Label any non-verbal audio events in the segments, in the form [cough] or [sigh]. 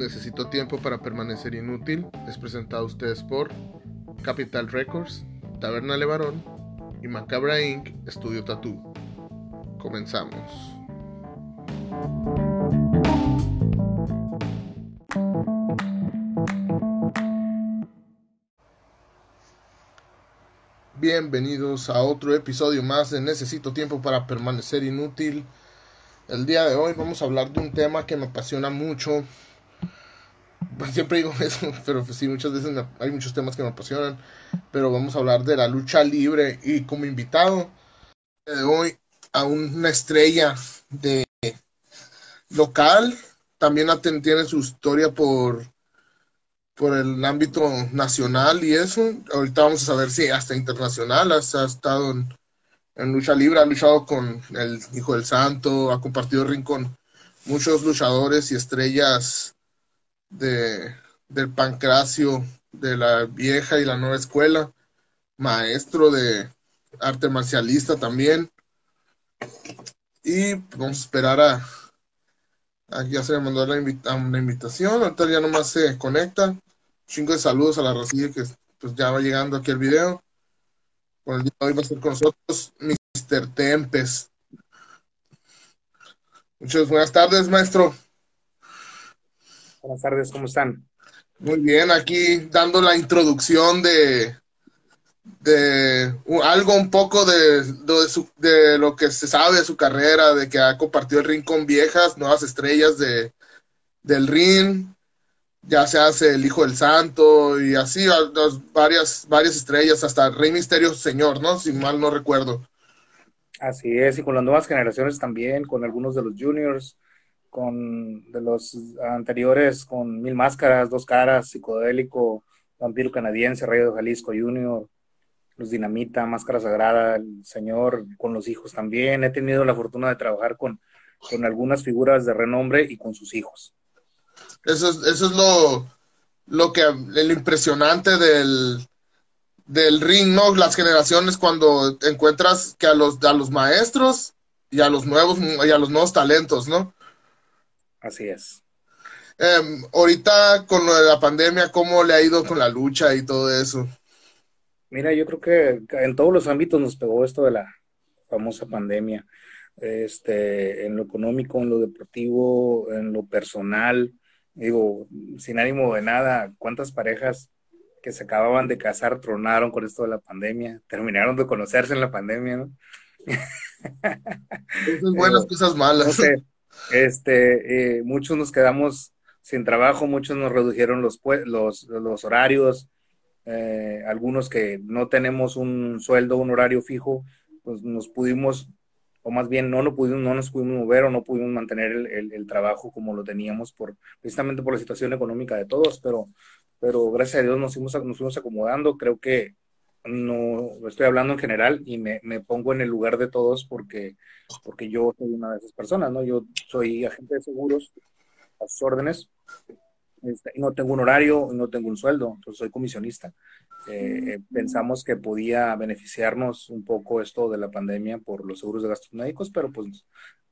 Necesito tiempo para permanecer inútil es presentado a ustedes por Capital Records, Taberna Levarón y Macabra Inc. Estudio Tattoo. Comenzamos. Bienvenidos a otro episodio más de Necesito tiempo para permanecer inútil. El día de hoy vamos a hablar de un tema que me apasiona mucho. Pues, siempre digo [laughs] eso, pero pues sí, muchas veces hay muchos temas que me apasionan. Pero vamos a hablar de la lucha libre y como invitado de hoy a una estrella de local. También tiene su historia por, por el ámbito nacional y eso. Ahorita vamos a saber si hasta internacional has- ha estado en lucha libre, ha luchado con el Hijo del Santo, ha compartido ring con muchos luchadores y estrellas de, del pancracio de la vieja y la nueva escuela, maestro de arte marcialista también. Y vamos a esperar a, a- ya se le mandó la, una invitación, ahorita ya nomás se conecta. Chingo de saludos a la racilla que pues ya va llegando aquí el video. Por el día de hoy va a estar con nosotros Mr. Tempest. Muchas buenas tardes, maestro. Buenas tardes, ¿cómo están? Muy bien, aquí dando la introducción de, de algo un poco de, de, su- de lo que se sabe de su carrera, de que ha compartido el ring con viejas, nuevas estrellas de, del ring, ya se hace el Hijo del Santo y así a- varias, varias estrellas, hasta Rey Misterio Señor, ¿no? Si mal no recuerdo. Así es, y con las nuevas generaciones también, con algunos de los juniors, con de los anteriores, con Mil Máscaras, Dos Caras, Psicodélico, Vampiro Canadiense, Rey de Jalisco Junior, Los Dinamita, Máscara Sagrada, el Señor, con los hijos también. He tenido la fortuna de trabajar con, con algunas figuras de renombre y con sus hijos. Eso es, eso es lo, lo que, el impresionante del, del ring, ¿no? Las generaciones cuando encuentras que a los, a los maestros y a los nuevos, y a los nuevos talentos, ¿no? Así es. Em, ahorita con lo de la pandemia, ¿cómo le ha ido con la lucha y todo eso? Mira, yo creo que en todos los ámbitos nos pegó esto de la famosa pandemia, este, en lo económico, en lo deportivo, en lo personal. Digo, sin ánimo de nada, ¿cuántas parejas que se acababan de casar tronaron con esto de la pandemia? Terminaron de conocerse en la pandemia, ¿no? Buenas, Pero, cosas malas. no sé, este, eh, muchos nos quedamos sin trabajo, muchos nos redujeron los, los, horarios, eh, algunos que no tenemos un sueldo, un horario fijo, pues nos pudimos, o más bien no, no, pudimos, no nos pudimos mover o no pudimos mantener el, el- el trabajo como lo teníamos por, precisamente por la situación económica de todos, pero, pero gracias a Dios nos fuimos, nos fuimos acomodando, creo que no estoy hablando en general y me, me pongo en el lugar de todos porque, porque yo soy una de esas personas, ¿no? Yo soy agente de seguros a sus órdenes, este, y no tengo un horario, no tengo un sueldo, entonces soy comisionista. Eh, eh, pensamos que podía beneficiarnos un poco esto de la pandemia por los seguros de gastos médicos, pero pues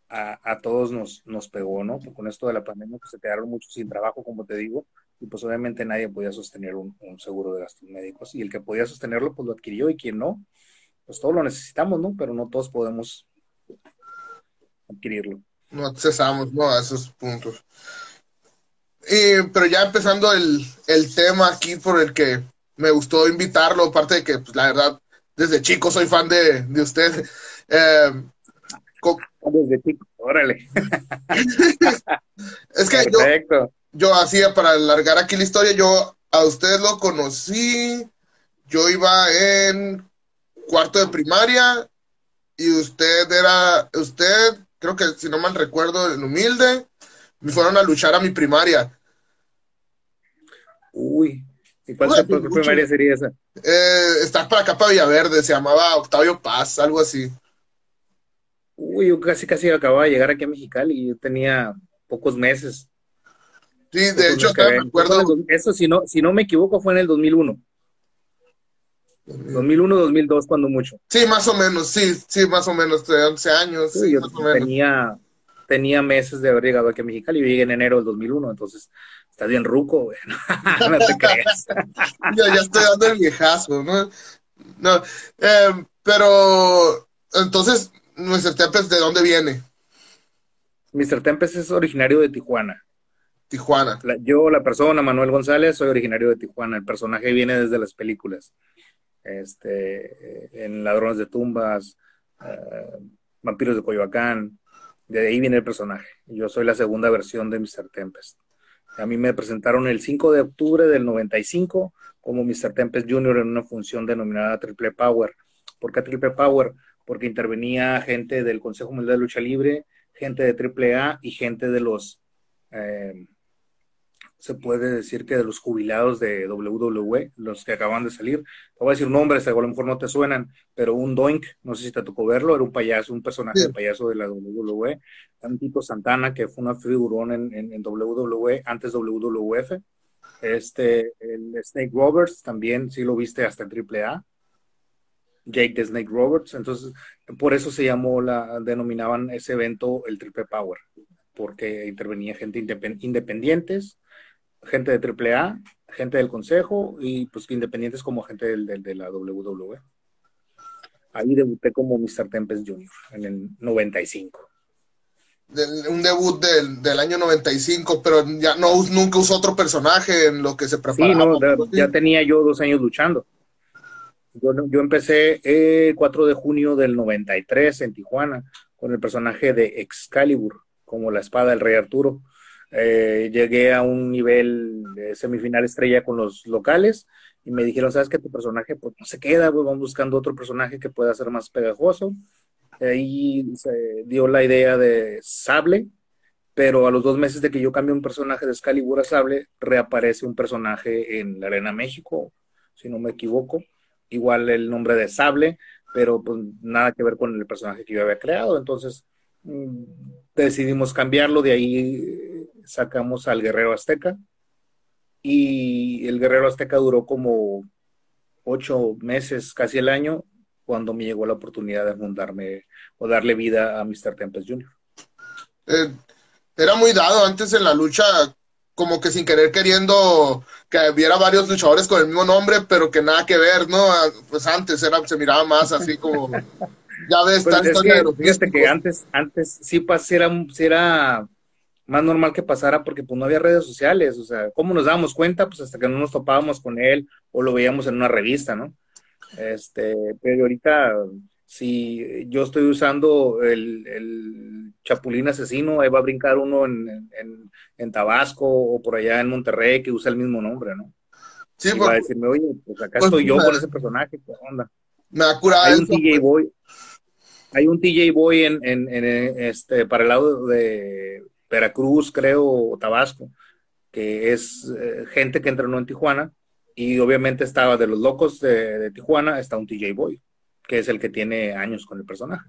a, a todos nos, nos pegó, ¿no? Con esto de la pandemia, pues se quedaron muchos sin trabajo, como te digo, y pues obviamente nadie podía sostener un, un seguro de gastos médicos, y el que podía sostenerlo, pues lo adquirió, y quien no, pues todos lo necesitamos, ¿no? Pero no todos podemos adquirirlo. No accesamos, ¿no? A esos puntos. Y, pero ya empezando el, el tema aquí por el que me gustó invitarlo, aparte de que, pues, la verdad, desde chico soy fan de, de usted. [laughs] Eh, co- Desde chico, órale. [laughs] es que Perfecto. yo hacía, para alargar aquí la historia, yo a usted lo conocí, yo iba en cuarto de primaria y usted era, usted, creo que si no mal recuerdo, en humilde, me fueron a luchar a mi primaria. Uy, ¿y cuál Uy, mucho. primaria sería esa? Eh, está para acá, para Villaverde, se llamaba Octavio Paz, algo así. Uy, yo casi casi acababa de llegar aquí a Mexicali y yo tenía pocos meses. Sí, de hecho, ven. me acuerdo. Eso, si no, si no me equivoco, fue en el 2001. 2001, 2002, cuando mucho. Sí, más o menos, sí, sí, más o menos, de 11 años, Sí, sí, yo más o menos. tenía, tenía meses de haber llegado aquí a Mexicali. Yo llegué en enero del 2001, entonces Estás bien ruco, güey. No, [laughs] te creas. [laughs] ya, ya estoy dando el viejazo, ¿no? No, eh, pero entonces, Mr. Tempest, ¿de dónde viene? Mr. Tempest es originario de Tijuana. Tijuana. yo, la persona, Manuel González, soy originario de Tijuana. El personaje viene desde las películas. Este, en Ladrones de Tumbas, uh, Vampiros de Coyoacán. De ahí viene el personaje. Yo soy la segunda versión de Mr. Tempest. A mí me presentaron el 5 de octubre del 95 como Mr. Tempest Jr. en una función denominada Triple Power. ¿Por qué Triple Power? Porque intervenía gente del Consejo Mundial de Lucha Libre, gente de Triple A y gente de los eh, se puede decir que de los jubilados de WWE, los que acaban de salir, te voy a decir nombres, a lo mejor no te suenan, pero un Doink, no sé si te tocó verlo, era un payaso, un personaje de payaso de la WWE, un Tito Santana, que fue una figurón en, en, WWE, antes WWF, este, el Snake Roberts, también, si lo viste hasta en AAA, Jake the Snake Roberts, entonces, por eso se llamó, la, denominaban ese evento el Triple Power, porque intervenía gente independientes, gente de AAA, gente del consejo y pues independientes como gente del, de la WWE. Ahí debuté como Mr. Tempest Jr. en el 95. un debut del, del, año 95, pero ya no nunca usó otro personaje en lo que se preparaba. Sí, no, ya tenía yo dos años luchando. Yo, yo empecé el 4 de junio del 93 en Tijuana con el personaje de Excalibur, como la espada del rey Arturo. Eh, llegué a un nivel de semifinal estrella con los locales y me dijeron, ¿sabes qué? Tu personaje pues, no se queda, pues, vamos buscando otro personaje que pueda ser más pegajoso. Ahí se dio la idea de Sable, pero a los dos meses de que yo cambie un personaje de Excalibur a Sable, reaparece un personaje en la Arena México, si no me equivoco. Igual el nombre de Sable, pero pues nada que ver con el personaje que yo había creado. Entonces mm, decidimos cambiarlo, de ahí sacamos al Guerrero Azteca y el Guerrero Azteca duró como ocho meses, casi el año, cuando me llegó la oportunidad de fundarme o darle vida a Mr. Tempest Jr. Eh, era muy dado antes en la lucha, como que sin querer queriendo que hubiera varios luchadores con el mismo nombre, pero que nada que ver, ¿no? Ah, pues antes era, se miraba más así como, [laughs] ya ves, pues es que, que antes, antes sí, pues, era, era más normal que pasara porque pues no había redes sociales, o sea, ¿cómo nos dábamos cuenta? Pues hasta que no nos topábamos con él o lo veíamos en una revista, ¿no? Este, pero ahorita, si yo estoy usando el, Chapulín Asesino, ahí va a brincar uno en, en, Tabasco o por allá en Monterrey que usa el mismo nombre, ¿no? Sí, y va a decirme, oye, pues acá pues, estoy yo con ese personaje, ¿qué onda? Me ha curado Hay un TJ Boy, hay un TJ Boy en, en, este, para el lado de Veracruz, creo, o Tabasco, que es eh, gente que entrenó en Tijuana, y obviamente estaba de los locos de, Tijuana, está un TJ Boy, que es el que tiene años con el personaje.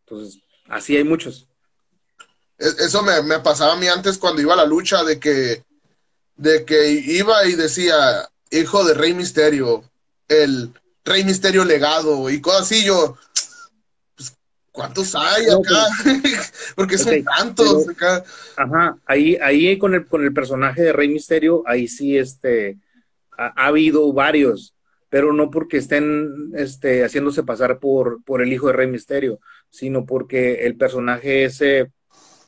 Entonces, así hay muchos. E, eso me, pasaba a mí antes cuando iba a la lucha, de que, de que iba y decía, hijo de Rey Misterio, el Rey Misterio legado, y cosas así, yo, ¿Cuántos hay acá? [laughs] Porque son tantos acá. Ajá, ahí, ahí con el, con el personaje de Rey Misterio, ahí sí este, ha, habido varios, pero no porque estén este, haciéndose pasar por, por el hijo de Rey Misterio, sino porque el personaje ese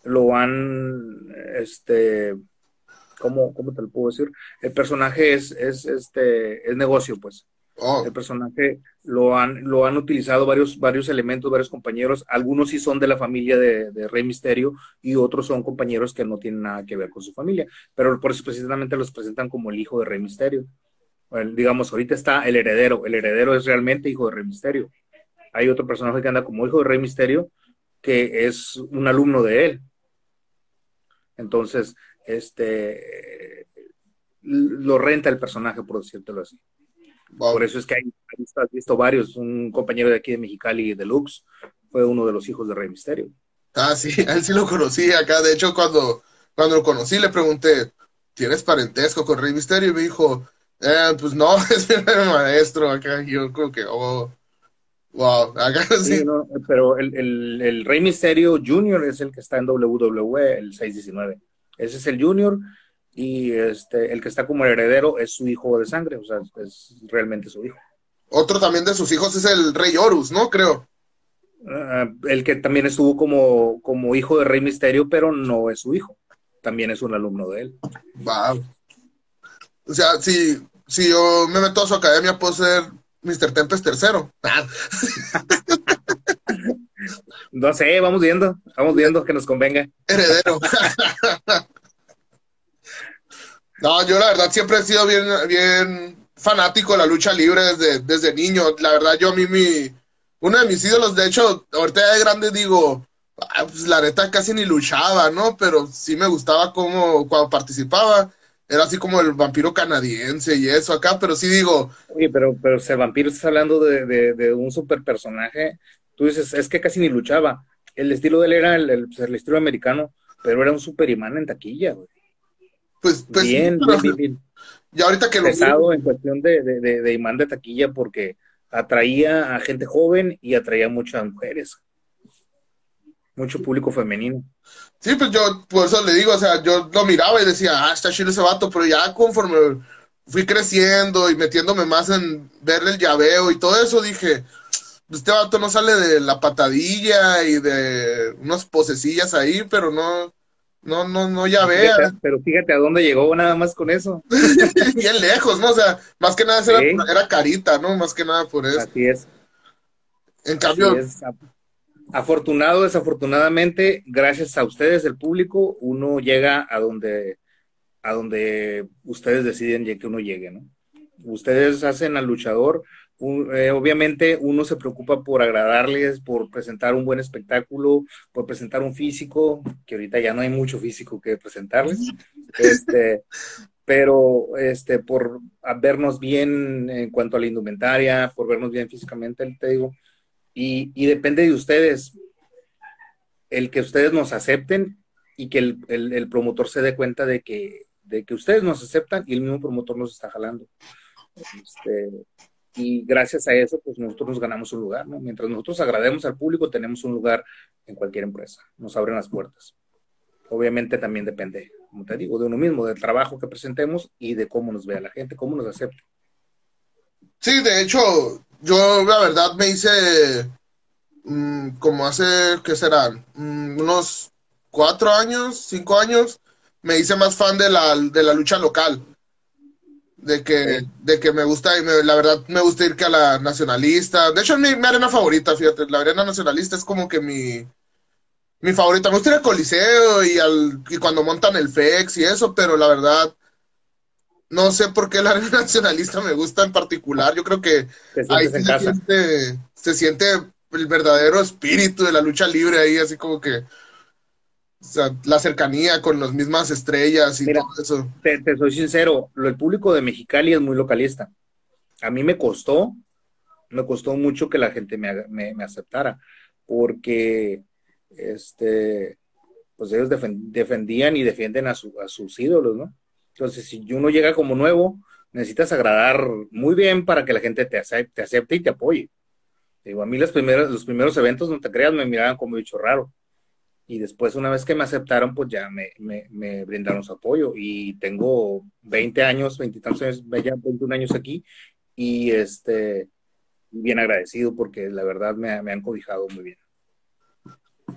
lo han, este, ¿cómo, cómo te lo puedo decir? El personaje es, es, este, es negocio, pues. Oh. El personaje lo han, lo han utilizado varios, varios elementos, varios compañeros. Algunos sí son de la familia de, Rey Misterio y otros son compañeros que no tienen nada que ver con su familia. Pero por eso precisamente los presentan como el hijo de Rey Misterio. digamos, ahorita está el heredero. El heredero es realmente hijo de Rey Misterio. Hay otro personaje que anda como hijo de Rey Misterio que es un alumno de él. Entonces, este lo renta el personaje, por decírtelo así. Por eso es que hay, has visto varios. Un compañero de aquí de Mexicali, Deluxe, fue uno de los hijos de Rey Misterio. Ah, sí, [laughs] él sí lo conocí acá. De hecho, cuando, cuando lo conocí, le pregunté, ¿tienes parentesco con Rey Misterio? Y me dijo, eh, pues no, [laughs] es mi maestro acá. Y yo creo que, oh, wow, acá [laughs] sí. pero el, el, el, Rey Misterio Junior es el que está en WWE, el 619. Ese es el Junior y este, el que está como heredero es su hijo de sangre, o sea, es realmente su hijo. Otro también de sus hijos es el rey Horus, ¿no? Creo. Ah, el que también estuvo como, como hijo de Rey Misterio, pero no es su hijo. También es un alumno de él. Wow. O sea, si, si yo me meto a su academia, puedo ser Mr. Tempest tercero. [laughs] no sé, vamos viendo, vamos viendo que nos convenga. Heredero. [laughs] no, yo la verdad siempre he sido bien, bien fanático de la lucha libre desde, desde niño. La verdad, yo a mí mi, uno de mis ídolos, de hecho, ahorita de grande digo, ah, pues la neta casi ni luchaba, ¿no? Pero sí me gustaba como cuando participaba. Era así como el vampiro canadiense y eso acá, pero sí digo. Oye, pero, pero ese vampiro estás hablando de, un super personaje. Tú dices, es que casi ni luchaba. El estilo de él era el, el, pues, estilo americano, pero era un super imán en taquilla, güey. Pues, pues [laughs] bien, bien, bien, Y ahorita que lo. Pesado en cuestión de, de imán de taquilla, porque atraía a gente joven y atraía muchas mujeres, mucho público femenino. Sí, pues yo por eso le digo, o sea, yo lo miraba y decía, ah, está chido ese vato, pero ya conforme fui creciendo y metiéndome más en verle el llaveo y todo eso, dije, este vato no sale de la patadilla y de unas posesillas ahí, pero no, no, no, no, ya vea. pero fíjate a dónde llegó nada más con eso. [laughs] Bien lejos, ¿no? O sea, más que nada era, carita, ¿no? Más que nada por eso. Así es. En cambio. Afortunado, desafortunadamente, gracias a ustedes, el público, uno llega a donde, a donde ustedes deciden que uno llegue, ¿no? Ustedes hacen al luchador eh, obviamente uno se preocupa por agradarles, por presentar un buen espectáculo, por presentar un físico, que ahorita ya no hay mucho físico que presentarles, [laughs] este, pero este, por vernos bien en cuanto a la indumentaria, por vernos bien físicamente, te digo, y, y depende de ustedes, el que ustedes nos acepten y que el, el, el promotor se dé cuenta de que, de que ustedes nos aceptan y el mismo promotor nos está jalando. Este, y gracias a eso, pues nosotros nos ganamos un lugar, ¿no? Mientras nosotros agrademos al público, tenemos un lugar en cualquier empresa, nos abren las puertas. Obviamente también depende, como te digo, de uno mismo, del trabajo que presentemos y de cómo nos vea la gente, cómo nos acepta. Sí, de hecho, yo la verdad me hice mm, como hace, ¿qué serán? Mm, unos cuatro años, cinco años, me hice más fan de la, de la lucha local de que, de que me gusta, y la verdad me gusta ir que a la nacionalista. De hecho, es mi, arena favorita, fíjate, la arena nacionalista es como que mi, mi favorita. Me gusta ir al Coliseo y, al, y cuando montan el FEX y eso, pero la verdad, no sé por qué la arena [laughs] nacionalista me gusta en particular. Yo creo que ahí se, Siente, se siente el verdadero espíritu de la lucha libre ahí, así como que o sea, la cercanía con las mismas estrellas y todo eso. Te, soy sincero, el público de Mexicali es muy localista. A mí me costó, me costó mucho que la gente me, aceptara, porque este, pues ellos defendían y defienden a, sus ídolos, ¿no? Entonces, si uno llega como nuevo, necesitas agradar muy bien para que la gente te acepte, acepte y te apoye. Digo, a mí los primeros, los primeros eventos, no te creas, me miraban como bicho raro y después una vez que me aceptaron, pues ya me, me, brindaron su apoyo y tengo 20 años, 20 años, ya 21 años aquí y este, bien agradecido porque la verdad me, me han cobijado muy bien.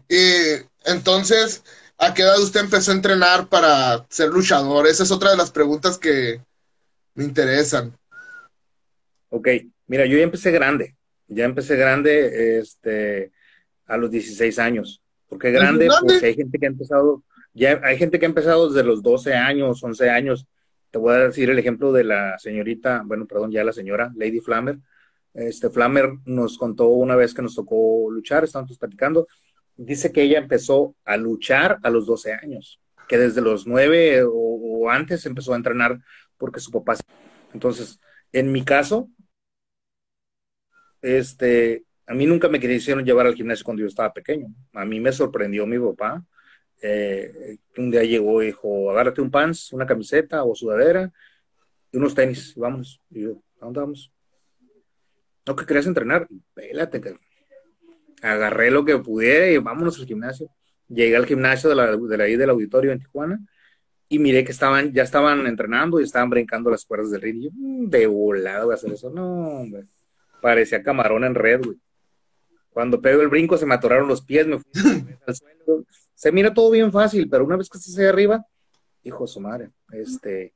Y entonces, ¿a qué edad usted empezó a entrenar para ser luchador? Esa es otra de las preguntas que me interesan. Ok, mira, yo ya empecé grande, ya empecé grande este, a los 16 años porque es grande, porque hay gente que ha empezado, ya hay gente que ha empezado desde los 12 años, 11 años. Te voy a decir el ejemplo de la señorita, bueno, perdón, ya la señora Lady Flammer. Este Flammer nos contó una vez que nos tocó luchar, estábamos platicando. Dice que ella empezó a luchar a los 12 años, que desde los 9 o, o antes empezó a entrenar porque su papá. Entonces, en mi caso, este, a mí nunca me quisieron llevar al gimnasio cuando yo estaba pequeño. A mí me sorprendió mi papá. Eh, un día llegó y dijo, agárrate un pants, una camiseta o sudadera y unos tenis, vamos. Y yo, ¿a dónde vamos? No, que querías entrenar. Pélate, Agarré lo que pudiera y vámonos al gimnasio. Llegué al gimnasio de la, de la del auditorio en Tijuana y miré que estaban, ya estaban entrenando y estaban brincando las cuerdas del ring. Y yo, mm, de volado voy a hacer eso. No, hombre. Parecía camarón en red, güey. Cuando pego el brinco se me atoraron los pies, me fui [laughs] al suelo. Se mira todo bien fácil, pero una vez que estás ahí arriba, hijo de su madre, este,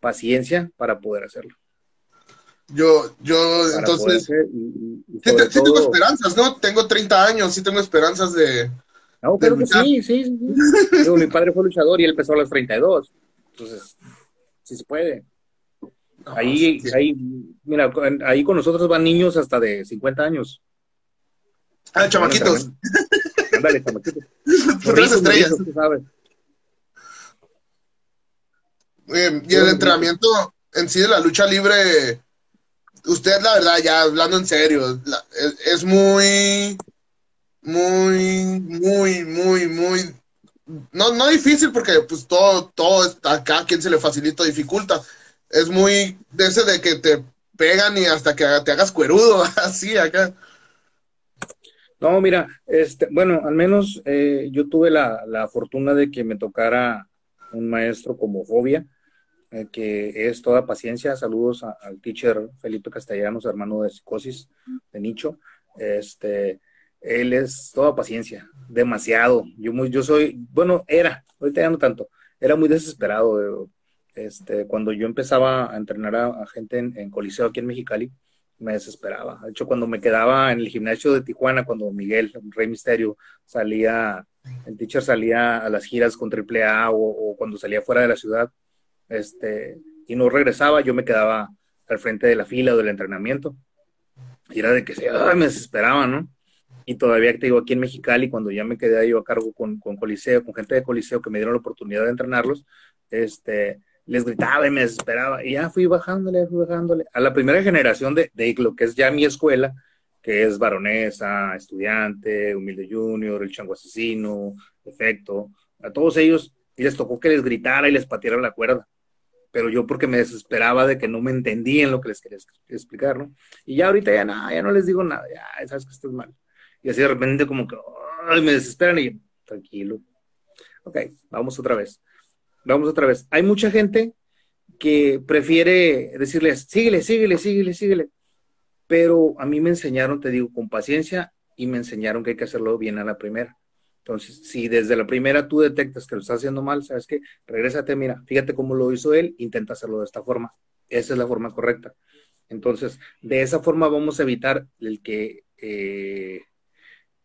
paciencia para poder hacerlo. Yo, yo, entonces, sí, tengo esperanzas, ¿no? Tengo 30 años, sí tengo esperanzas de... No, creo que sí, sí, sí. [laughs] mi padre fue luchador y él empezó a los 32, entonces, sí se puede. ahí, ahí, mira, ahí con nosotros van niños hasta de 50 años. Ah, chamaquitos. Ándale, chamaquitos. [laughs] Tres estrellas. y el entrenamiento en sí de la lucha libre, usted la verdad, ya hablando en serio, es, muy, muy, muy, muy, muy, no, no difícil porque pues todo, todo acá, quien se le facilita dificulta. Es muy de ese de que te pegan y hasta que te hagas cuerudo, [laughs] así acá. No, mira, este, bueno, al menos eh, yo tuve la, fortuna de que me tocara un maestro como Fobia, eh, que es toda paciencia. Saludos al teacher Felipe Castellanos, hermano de psicosis de Nicho. Este, él es toda paciencia, demasiado. Yo, muy, yo soy, bueno, era, ahorita ya no tanto, era muy desesperado. Este, cuando yo empezaba a entrenar a, gente en, en Coliseo aquí en Mexicali, me desesperaba. De hecho, cuando me quedaba en el gimnasio de Tijuana, cuando Miguel, Rey Misterio, salía, el teacher salía a las giras con AAA o, o cuando salía fuera de la ciudad, este, y no regresaba, yo me quedaba al frente de la fila o del entrenamiento. Y era de que se, me desesperaba, ¿no? Y todavía te digo, aquí en Mexicali, cuando ya me quedé yo a cargo con, con Coliseo, con gente de Coliseo que me dieron la oportunidad de entrenarlos, este, les gritaba y me desesperaba. Y ya fui bajándole, fui bajándole. A la primera generación de, de que es ya mi escuela, que es Baronesa, Estudiante, Humilde Junior, El Chango Asesino, Efecto, a todos ellos les tocó que les gritara y les pateara la cuerda. Pero yo porque me desesperaba de que no me entendían lo que les quería explicar, ¿no? Y ya ahorita ya nada, ya no les digo nada, ya sabes que estás mal. Y así de repente como que me desesperan y tranquilo. Ok, vamos otra vez vamos otra vez. Hay mucha gente que prefiere decirles, síguele, síguele, síguele, síguele. Pero a mí me enseñaron, te digo, con paciencia y me enseñaron que hay que hacerlo bien a la primera. Entonces, si desde la primera tú detectas que lo estás haciendo mal, ¿sabes qué? Regrésate, mira, fíjate cómo lo hizo él, intenta hacerlo de esta forma. Esa es la forma correcta. Entonces, de esa forma vamos a evitar el que, eh,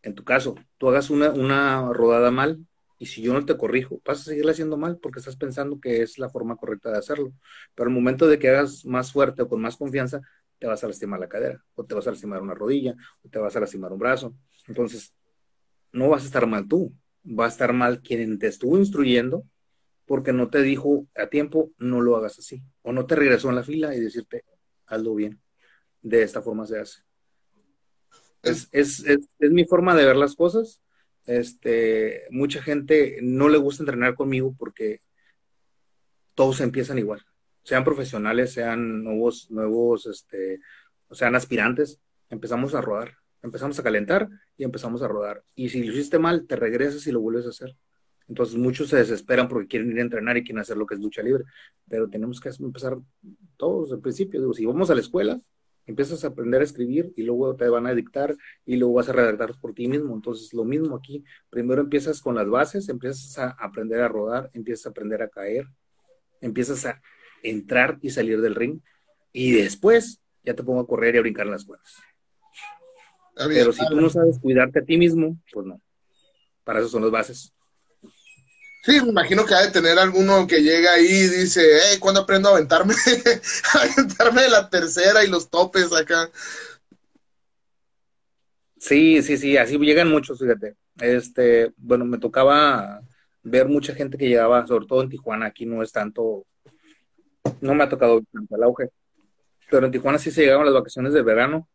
en tu caso, tú hagas una, una rodada mal y si yo no te corrijo, vas a seguirla haciendo mal porque estás pensando que es la forma correcta de hacerlo. Pero al momento de que hagas más fuerte o con más confianza, te vas a lastimar la cadera, o te vas a lastimar una rodilla, o te vas a lastimar un brazo. Entonces, no vas a estar mal tú, va a estar mal quien te estuvo instruyendo porque no te dijo a tiempo, no lo hagas así. O no te regresó en la fila y decirte, hazlo bien. De esta forma se hace. es, es, es mi forma de ver las cosas este, mucha gente no le gusta entrenar conmigo porque todos empiezan igual, sean profesionales, sean nuevos, nuevos, este, sean aspirantes, empezamos a rodar, empezamos a calentar y empezamos a rodar. Y si lo hiciste mal, te regresas y lo vuelves a hacer. Entonces muchos se desesperan porque quieren ir a entrenar y quieren hacer lo que es lucha libre, pero tenemos que empezar todos al principio. Si vamos a la escuela, empiezas a aprender a escribir y luego te van a dictar y luego vas a redactar por ti mismo. Entonces, lo mismo aquí. Primero empiezas con las bases, empiezas a aprender a rodar, empiezas a aprender a caer, empiezas a entrar y salir del ring y después ya te pongo a correr y a brincar las cuerdas. Pero si tú no sabes cuidarte a ti mismo, pues no. Para eso son las bases. Sí, me imagino que ha de tener alguno que llega ahí y dice, hey, ¿cuándo aprendo a aventarme? [laughs] a aventarme de la tercera y los topes acá. Sí, sí, sí, así llegan muchos, fíjate. Este, bueno, me tocaba ver mucha gente que llegaba, sobre todo en Tijuana, aquí no es tanto, no me ha tocado tanto el auge, pero en Tijuana sí se llegaban las vacaciones de verano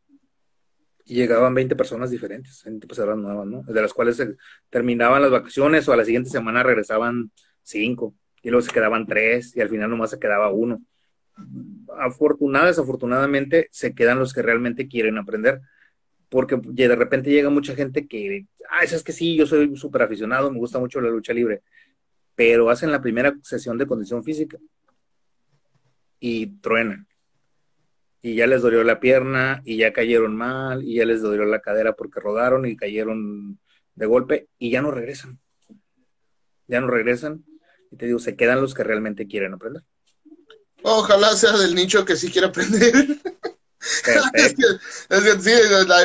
y llegaban 20 personas diferentes, 20 personas nuevas, ¿no? De las cuales terminaban las vacaciones o a la siguiente semana regresaban 5 y luego se quedaban 3 y al final nomás se quedaba uno. Afortunada, desafortunadamente, se quedan los que realmente quieren aprender, porque de repente llega mucha gente que, ah, es que sí, yo soy súper aficionado, me gusta mucho la lucha libre, pero hacen la primera sesión de condición física y truenan. Y ya les dolió la pierna y ya cayeron mal y ya les dolió la cadera porque rodaron y cayeron de golpe y ya no regresan. Ya no regresan. Y te digo, se quedan los que realmente quieren aprender. Ojalá sea del nicho que sí quiere aprender. [laughs] es, que, es que sí,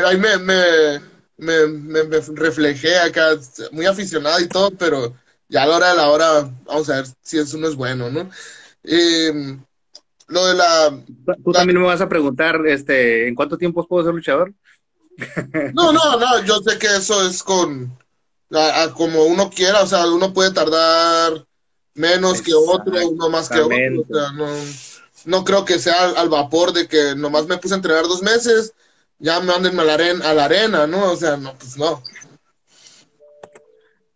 ahí me, me, me, me, reflejé acá, muy aficionado y todo, pero ya a la hora de la hora, vamos a ver si eso no es bueno, ¿no? Em, lo de la... Tú también me vas a preguntar, este, ¿en cuánto tiempo puedo ser luchador? [laughs] No, no, no, yo sé que eso es con, como uno quiera, o sea, uno puede tardar menos que otro, uno más que otro, o sea, no, no creo que sea al, vapor de que nomás me puse a entrenar dos meses, ya me anden a la, arena, a la arena, ¿no? O sea, no, pues no.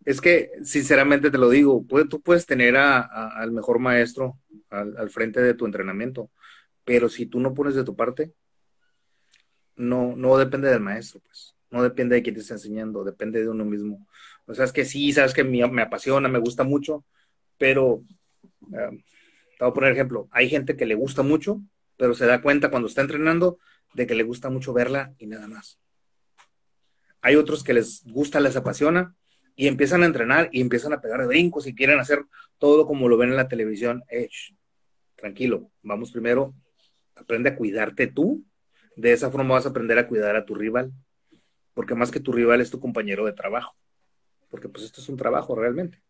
Es que, sinceramente te lo digo, tú puedes tener a, al mejor maestro al, al, frente de tu entrenamiento, pero si tú no pones de tu parte, no, no depende del maestro, pues. No depende de quién te está enseñando, depende de uno mismo. O sea, es que sí, sabes que me, me apasiona, me gusta mucho, pero eh, te voy a poner ejemplo, hay gente que le gusta mucho, pero se da cuenta cuando está entrenando de que le gusta mucho verla y nada más. Hay otros que les gusta, les apasiona y empiezan a entrenar y empiezan a pegar brincos y quieren hacer todo como lo ven en la televisión. tranquilo, vamos primero, aprende a cuidarte tú. De esa forma vas a aprender a cuidar a tu rival, porque más que tu rival es tu compañero de trabajo, porque pues esto es un trabajo realmente.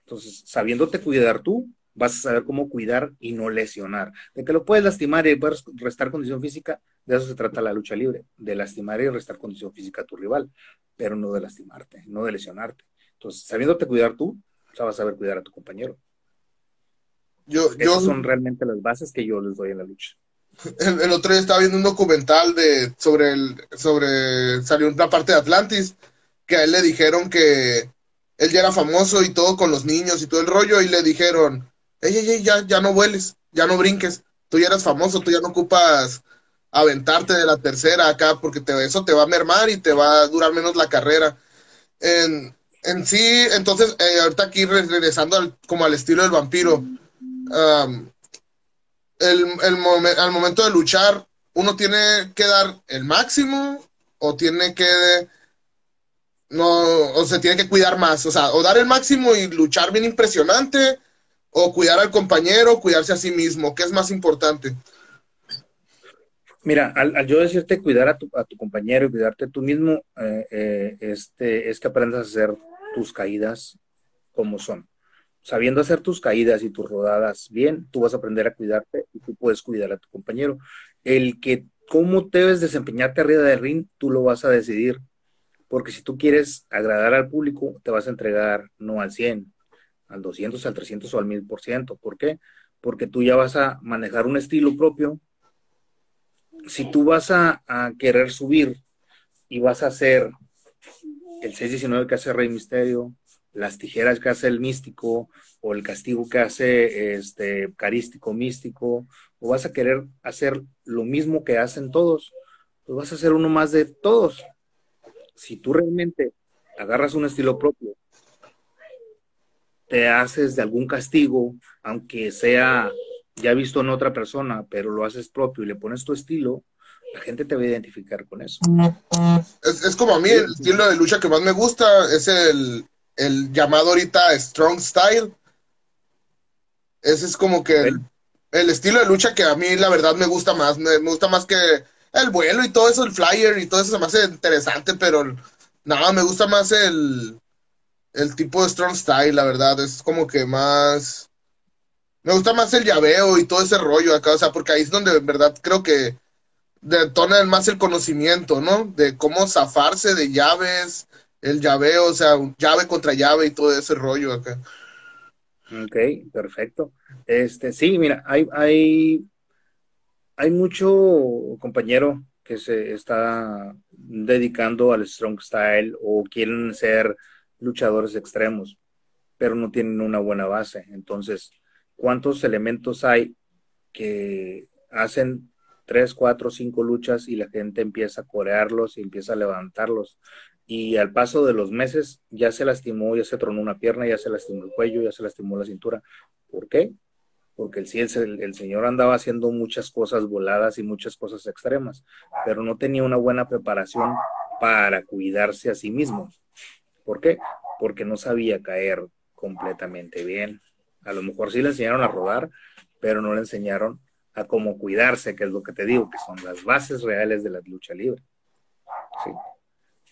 Entonces, sabiéndote cuidar tú, vas a saber cómo cuidar y no lesionar. De que lo puedes lastimar y puedes restar condición física, de eso se trata la lucha libre, de lastimar y restar condición física a tu rival, pero no de lastimarte, no de lesionarte. Entonces, sabiéndote cuidar tú, vas a saber cuidar a tu compañero. Yo, Esas son realmente las bases que yo les doy en la lucha. El, otro día estaba viendo un documental de sobre el sobre salió una parte de Atlantis que a él le dijeron que él ya era famoso y todo con los niños y todo el rollo y le dijeron ya, ya no vueles, ya no brinques, tú ya eres famoso, tú ya no ocupas aventarte de la tercera acá, porque te, eso te va a mermar y te va a durar menos la carrera. En, sí, entonces, eh, ahorita aquí regresando al, como al estilo del vampiro, al momento de luchar, uno tiene que dar el máximo o tiene que no o se tiene que cuidar más, o sea, o dar el máximo y luchar bien impresionante o cuidar al compañero, cuidarse a sí mismo? ¿Qué es más importante? Mira, al, yo decirte cuidar a tu, a tu, compañero y cuidarte tú mismo, eh, eh, este, es que aprendas a hacer tus caídas como son. Sabiendo hacer tus caídas y tus rodadas bien, tú vas a aprender a cuidarte y tú puedes cuidar a tu compañero. El que cómo debes desempeñarte arriba del ring, tú lo vas a decidir. Porque si tú quieres agradar al público, te vas a entregar no al 100, al 200, al 300 o al 1000%. ¿Por qué? Porque tú ya vas a manejar un estilo propio. Si tú vas a, querer subir y vas a hacer el 619 que hace Rey Misterio, las tijeras que hace el místico, o el castigo que hace este carístico místico, o vas a querer hacer lo mismo que hacen todos, pues vas a hacer uno más de todos. Si tú realmente agarras un estilo propio te haces de algún castigo, aunque sea ya visto en otra persona, pero lo haces propio y le pones tu estilo, la gente te va a identificar con eso. Es, como a mí, el estilo de lucha que más me gusta es el, llamado ahorita Strong Style. Ese es como que el, estilo de lucha que a mí la verdad me gusta más. Me, gusta más que el vuelo y todo eso, el flyer y todo eso se me hace interesante, pero nada, me gusta más el, el tipo de Strong Style, la verdad, es como que más... Me gusta más el llaveo y todo ese rollo acá, o sea, porque ahí es donde en verdad creo que detona más el conocimiento, ¿no? De cómo zafarse de llaves, el llaveo, o sea, llave contra llave y todo ese rollo acá. Ok, perfecto. Este, sí, mira, hay, hay, hay mucho compañero que se está dedicando al strong style o quieren ser luchadores extremos, pero no tienen una buena base. Entonces, ¿cuántos elementos hay que hacen tres, cuatro, cinco luchas y la gente empieza a corearlos y empieza a levantarlos? y al paso de los meses ya se lastimó, ya se tronó una pierna, ya se lastimó el cuello, ya se lastimó la cintura. ¿Por qué? Porque el, el, el señor andaba haciendo muchas cosas voladas y muchas cosas extremas, pero no tenía una buena preparación para cuidarse a sí mismo. ¿Por qué? Porque no sabía caer completamente bien. A lo mejor sí le enseñaron a rodar, pero no le enseñaron a cómo cuidarse, que es lo que te digo, que son las bases reales de la lucha libre. Sí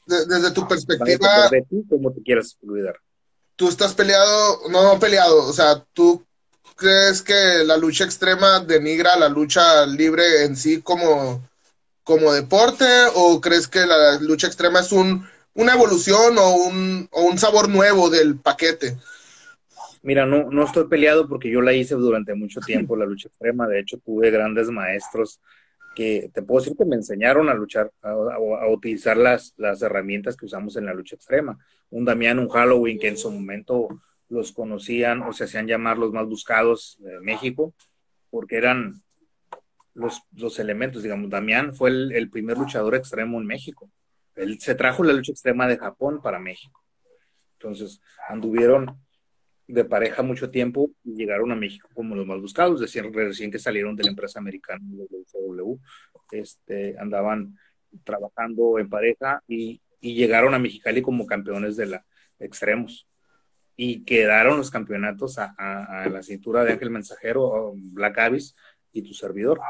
desde tu perspectiva. De ti, como te quieras cuidar. Tú estás peleado, no peleado, o sea, tú crees que la lucha extrema denigra la lucha libre en sí como, como deporte o crees que la lucha extrema es un, una evolución o un, o un sabor nuevo del paquete? Mira, no, no estoy peleado porque yo la hice durante mucho tiempo, la lucha extrema. De hecho, tuve grandes maestros que te puedo decir que me enseñaron a luchar, a, utilizar las, las herramientas que usamos en la lucha extrema. Un Damián, un Halloween, que en su momento los conocían o se hacían llamar los más buscados de México, porque eran los, los elementos, digamos, Damián fue el, primer luchador extremo en México. Él se trajo la lucha extrema de Japón para México. Entonces, anduvieron de pareja mucho tiempo y llegaron a México como los más buscados, decían recién que salieron de la empresa americana W, este, andaban trabajando en pareja y, y, llegaron a Mexicali como campeones de la extremos y quedaron los campeonatos a, a, la cintura de Ángel Mensajero, Black Abyss y tu servidor.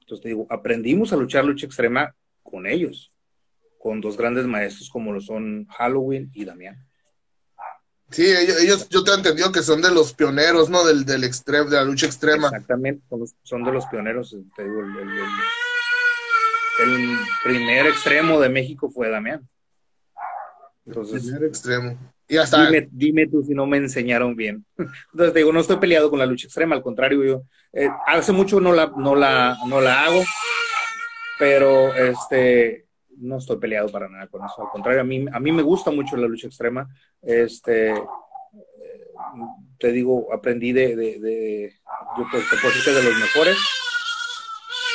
Entonces te digo, aprendimos a luchar lucha extrema con ellos, con dos grandes maestros como lo son Halloween y Damián. Sí, ellos, yo te he entendido que son de los pioneros, ¿no? Del, del extremo, de la lucha extrema. Exactamente, son de los pioneros. Te digo, el, primer extremo de México fue Damián. Entonces, el primer extremo. Y hasta... Dime, dime, tú si no me enseñaron bien. [laughs] Entonces te digo, no estoy peleado con la lucha extrema, al contrario, yo eh, hace mucho no la, no la, no la hago, pero este no estoy peleado para nada con eso. Al contrario, a mí, a mí me gusta mucho la lucha extrema. Este, eh, te digo, aprendí de, de, yo pues, te puedo de los mejores.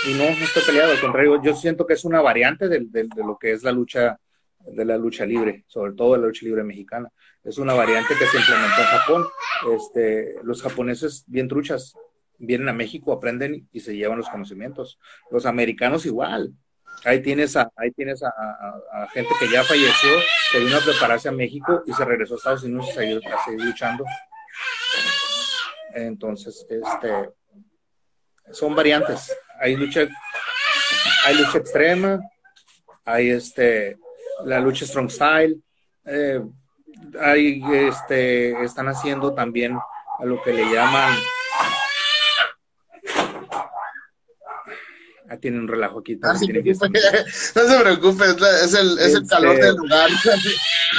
Y no, no estoy peleado, al contrario, yo siento que es una variante de, de, lo que es la lucha, de la lucha libre, sobre todo de la lucha libre mexicana. Es una variante que se implementó en Japón. Este, los japoneses, bien truchas, vienen a México, aprenden y se llevan los conocimientos. Los americanos igual, Ahí tienes a, ahí tienes a, gente que ya falleció, que vino a prepararse a México y se regresó a Estados Unidos a seguir, luchando. Entonces, este, son variantes. Hay lucha, hay lucha extrema, hay este, la lucha strong style, eh, hay, este, están haciendo también a lo que le llaman Ah, tiene un relajo aquí. Ah, [laughs] no se preocupe, es, el, es el, calor este, del lugar.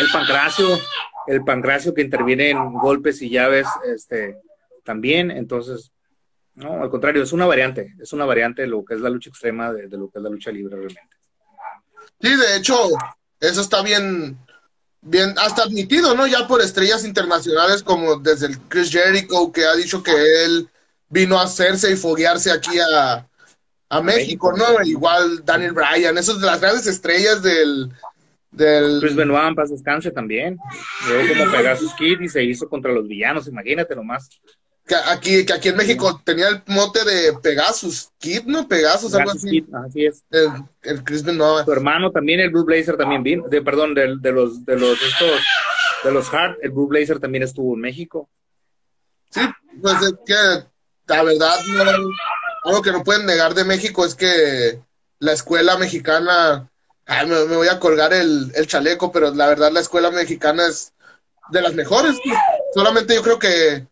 El pancracio, el pancracio que interviene en golpes y llaves, este, también, entonces, no, al contrario, es una variante, es una variante de lo que es la lucha extrema, de, lo que es la lucha libre realmente. Sí, de hecho, eso está bien, bien, hasta admitido, ¿no? Ya por estrellas internacionales como desde el Chris Jericho, que ha dicho que él vino a hacerse y foguearse aquí a, a México, ¿no? Igual Daniel Bryan, esos de las grandes estrellas del... del... Chris Benoit en paz descanse también. Luego como Pegasus Kid y se hizo contra los villanos, imagínate nomás. Que aquí, que aquí en México tenía el mote de Pegasus Kid, ¿no? Pegasus, algo así. Kid, así es. El, Chris Benoit. Su hermano también, el Blue Blazer también vino, de, perdón, de, de los, de los, estos, de los Hart, el Blue Blazer también estuvo en México. Sí, pues es que la verdad no, algo que no pueden negar de México es que la escuela mexicana, me, voy a colgar el, chaleco, pero la verdad la escuela mexicana es de las mejores. Solamente yo creo que,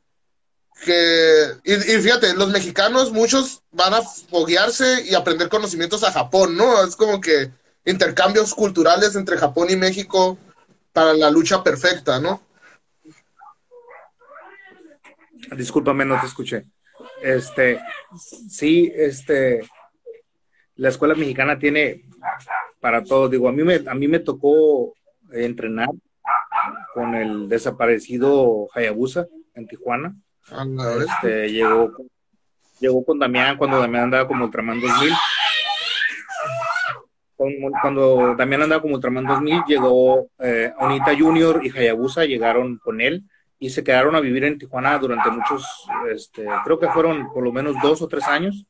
que y, fíjate, los mexicanos muchos van a foguearse y aprender conocimientos a Japón, ¿no? Es como que intercambios culturales entre Japón y México para la lucha perfecta, ¿no? Discúlpame, no te escuché. Este, sí, este, la escuela mexicana tiene para todo. Digo, a mí me, a mí me tocó entrenar con el desaparecido Hayabusa en Tijuana. Este, llegó, llegó con Damián cuando Damián andaba como Ultraman 2000. cuando Damián andaba como Ultraman 2000, llegó eh, Onita Junior y Hayabusa, llegaron con él y se quedaron a vivir en Tijuana durante muchos, este, creo que fueron por lo menos dos o tres años,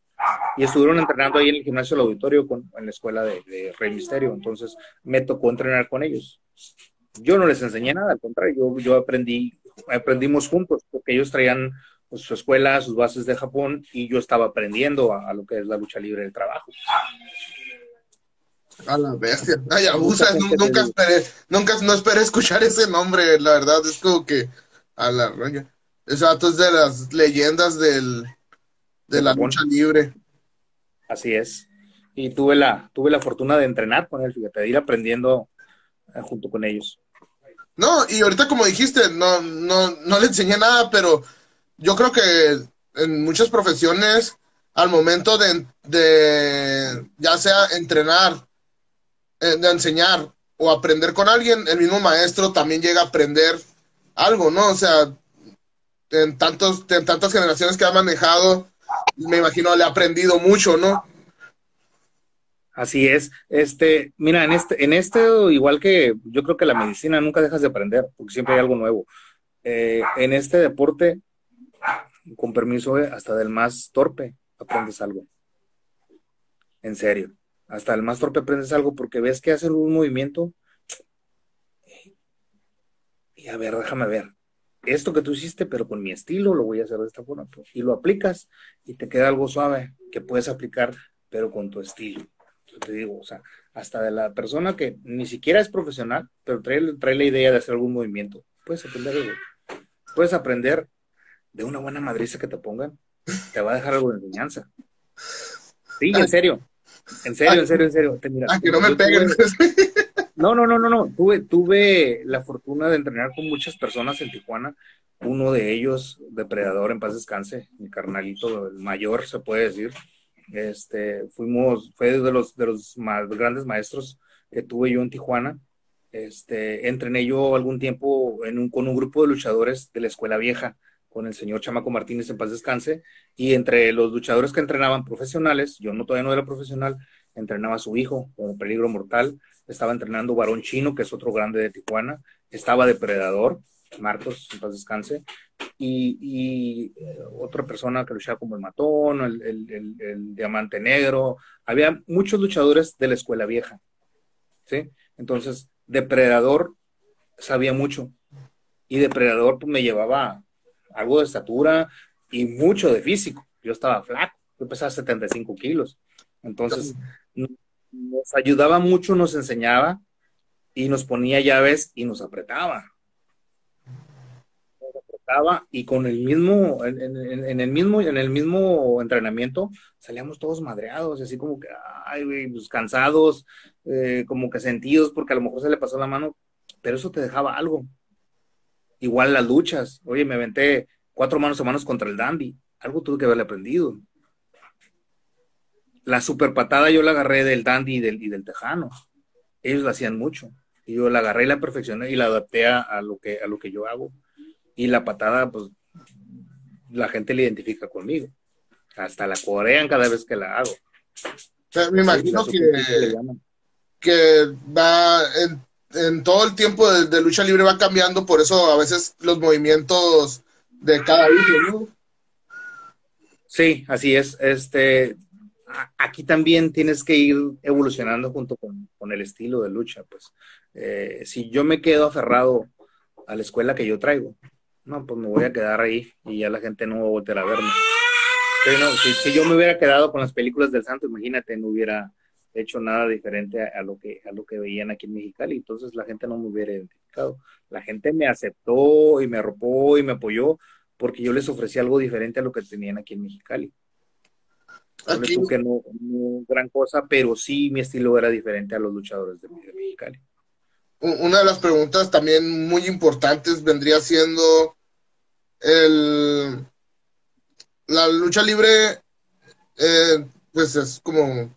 y estuvieron entrenando ahí en el gimnasio del auditorio con, en la escuela de, Rey Misterio. Entonces me tocó entrenar con ellos. Yo no les enseñé nada, al contrario, yo, yo aprendí, aprendimos juntos, porque ellos traían pues, su escuela, sus bases de Japón, y yo estaba aprendiendo a, lo que es la lucha libre del trabajo. A la bestia. Ay, abusa, nunca, esperé, nunca no esperé escuchar ese nombre, la verdad, es como que a la Exacto, es de las leyendas del, de la lucha libre. Así es. Y tuve la, tuve la fortuna de entrenar con él, fíjate, de ir aprendiendo eh, junto con ellos. No, y ahorita como dijiste, no, no, no le enseñé nada, pero yo creo que en muchas profesiones, al momento de, de ya sea entrenar, eh, de enseñar o aprender con alguien, el mismo maestro también llega a aprender algo, ¿no? O sea, en, tantos, en tantas generaciones que ha manejado, me imagino le ha aprendido mucho, ¿no? Así es. Este, mira, en este, en este, igual que yo creo que la medicina nunca dejas de aprender, porque siempre hay algo nuevo. Eh, en este deporte, con permiso, eh, hasta del más torpe aprendes algo. En serio. Hasta el más torpe aprendes algo porque ves que hacen un movimiento. A ver, déjame ver esto que tú hiciste, pero con mi estilo lo voy a hacer de esta forma. Pues, y lo aplicas y te queda algo suave que puedes aplicar, pero con tu estilo. Yo te digo, o sea, hasta de la persona que ni siquiera es profesional, pero trae, trae la idea de hacer algún movimiento. Puedes aprender algo. Puedes aprender de una buena madriza que te pongan. Te va a dejar algo de enseñanza. Sí, en serio. En serio, en serio, en serio. Te, ah, que no me peguen. No, no, no, no, no. Tuve, tuve la fortuna de entrenar con muchas personas en Tijuana. Uno de ellos, depredador, en paz descanse, mi carnalito, el mayor, se puede decir. Este, fuimos, fue de los, de los más grandes maestros que tuve yo en Tijuana. Este, entrené yo algún tiempo con un grupo de luchadores de la escuela vieja, con el señor Chamaco Martínez en paz descanse, y entre los luchadores que entrenaban profesionales, yo no todavía no era profesional, entrenaba a su hijo como peligro mortal, estaba entrenando Varón Chino, que es otro grande de Tijuana, estaba Depredador, Marcos, en paz descanse, y, eh, otra persona que luchaba como el matón, el, diamante negro, había muchos luchadores de la escuela vieja, ¿sí? Entonces, Depredador sabía mucho, y Depredador pues, me llevaba algo de estatura y mucho de físico, yo estaba flaco, yo pesaba 75 kilos, entonces nos ayudaba mucho, nos enseñaba y nos ponía llaves y nos apretaba. Nos apretaba y con el mismo, en, el mismo, en el mismo entrenamiento salíamos todos madreados, así como que, ay, pues, cansados, eh, como que sentidos porque a lo mejor se le pasó la mano, pero eso te dejaba algo. Igual las luchas, oye, me aventé cuatro manos a manos contra el Dandy, algo tuve que haberle aprendido la super patada yo la agarré del Dandy y del, y del Tejano. Ellos la hacían mucho. Y yo la agarré y la perfeccioné y la adapté a, lo, que, a lo que yo hago. Y la patada, pues, la gente la identifica conmigo. Hasta la corean cada vez que la hago. me imagino que, que, va en, todo el tiempo de, lucha libre va cambiando, por eso a veces los movimientos de cada uno, Sí, así es. Este, aquí también tienes que ir evolucionando junto con, el estilo de lucha. Pues eh, si yo me quedo aferrado a la escuela que yo traigo, no, pues me voy a quedar ahí y ya la gente no va a volver a verme. si, yo me hubiera quedado con las películas del Santo, imagínate, no hubiera hecho nada diferente a, lo que a lo que veían aquí en Mexicali, entonces la gente no me hubiera identificado. La gente me aceptó y me arropó y me apoyó porque yo les ofrecí algo diferente a lo que tenían aquí en Mexicali. Aquí... que no, gran cosa, pero sí mi estilo era diferente a los luchadores de, Mexicali. Una de las preguntas también muy importantes vendría siendo el la lucha libre, eh, pues es como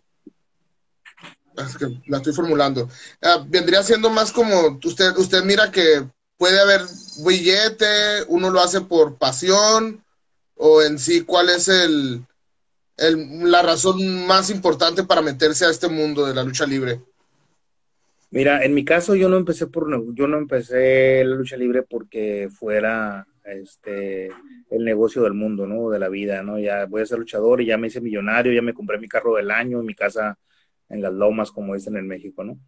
la estoy formulando. Ah, vendría siendo más como usted, usted mira que puede haber billete, uno lo hace por pasión, o en sí, ¿cuál es el, la razón más importante para meterse a este mundo de la lucha libre? Mira, en mi caso yo no empecé por yo no empecé la lucha libre porque fuera este el negocio del mundo, ¿no? De la vida, ¿no? Ya voy a ser luchador y ya me hice millonario, ya me compré mi carro del año, mi casa en las lomas, como dicen en México, ¿no?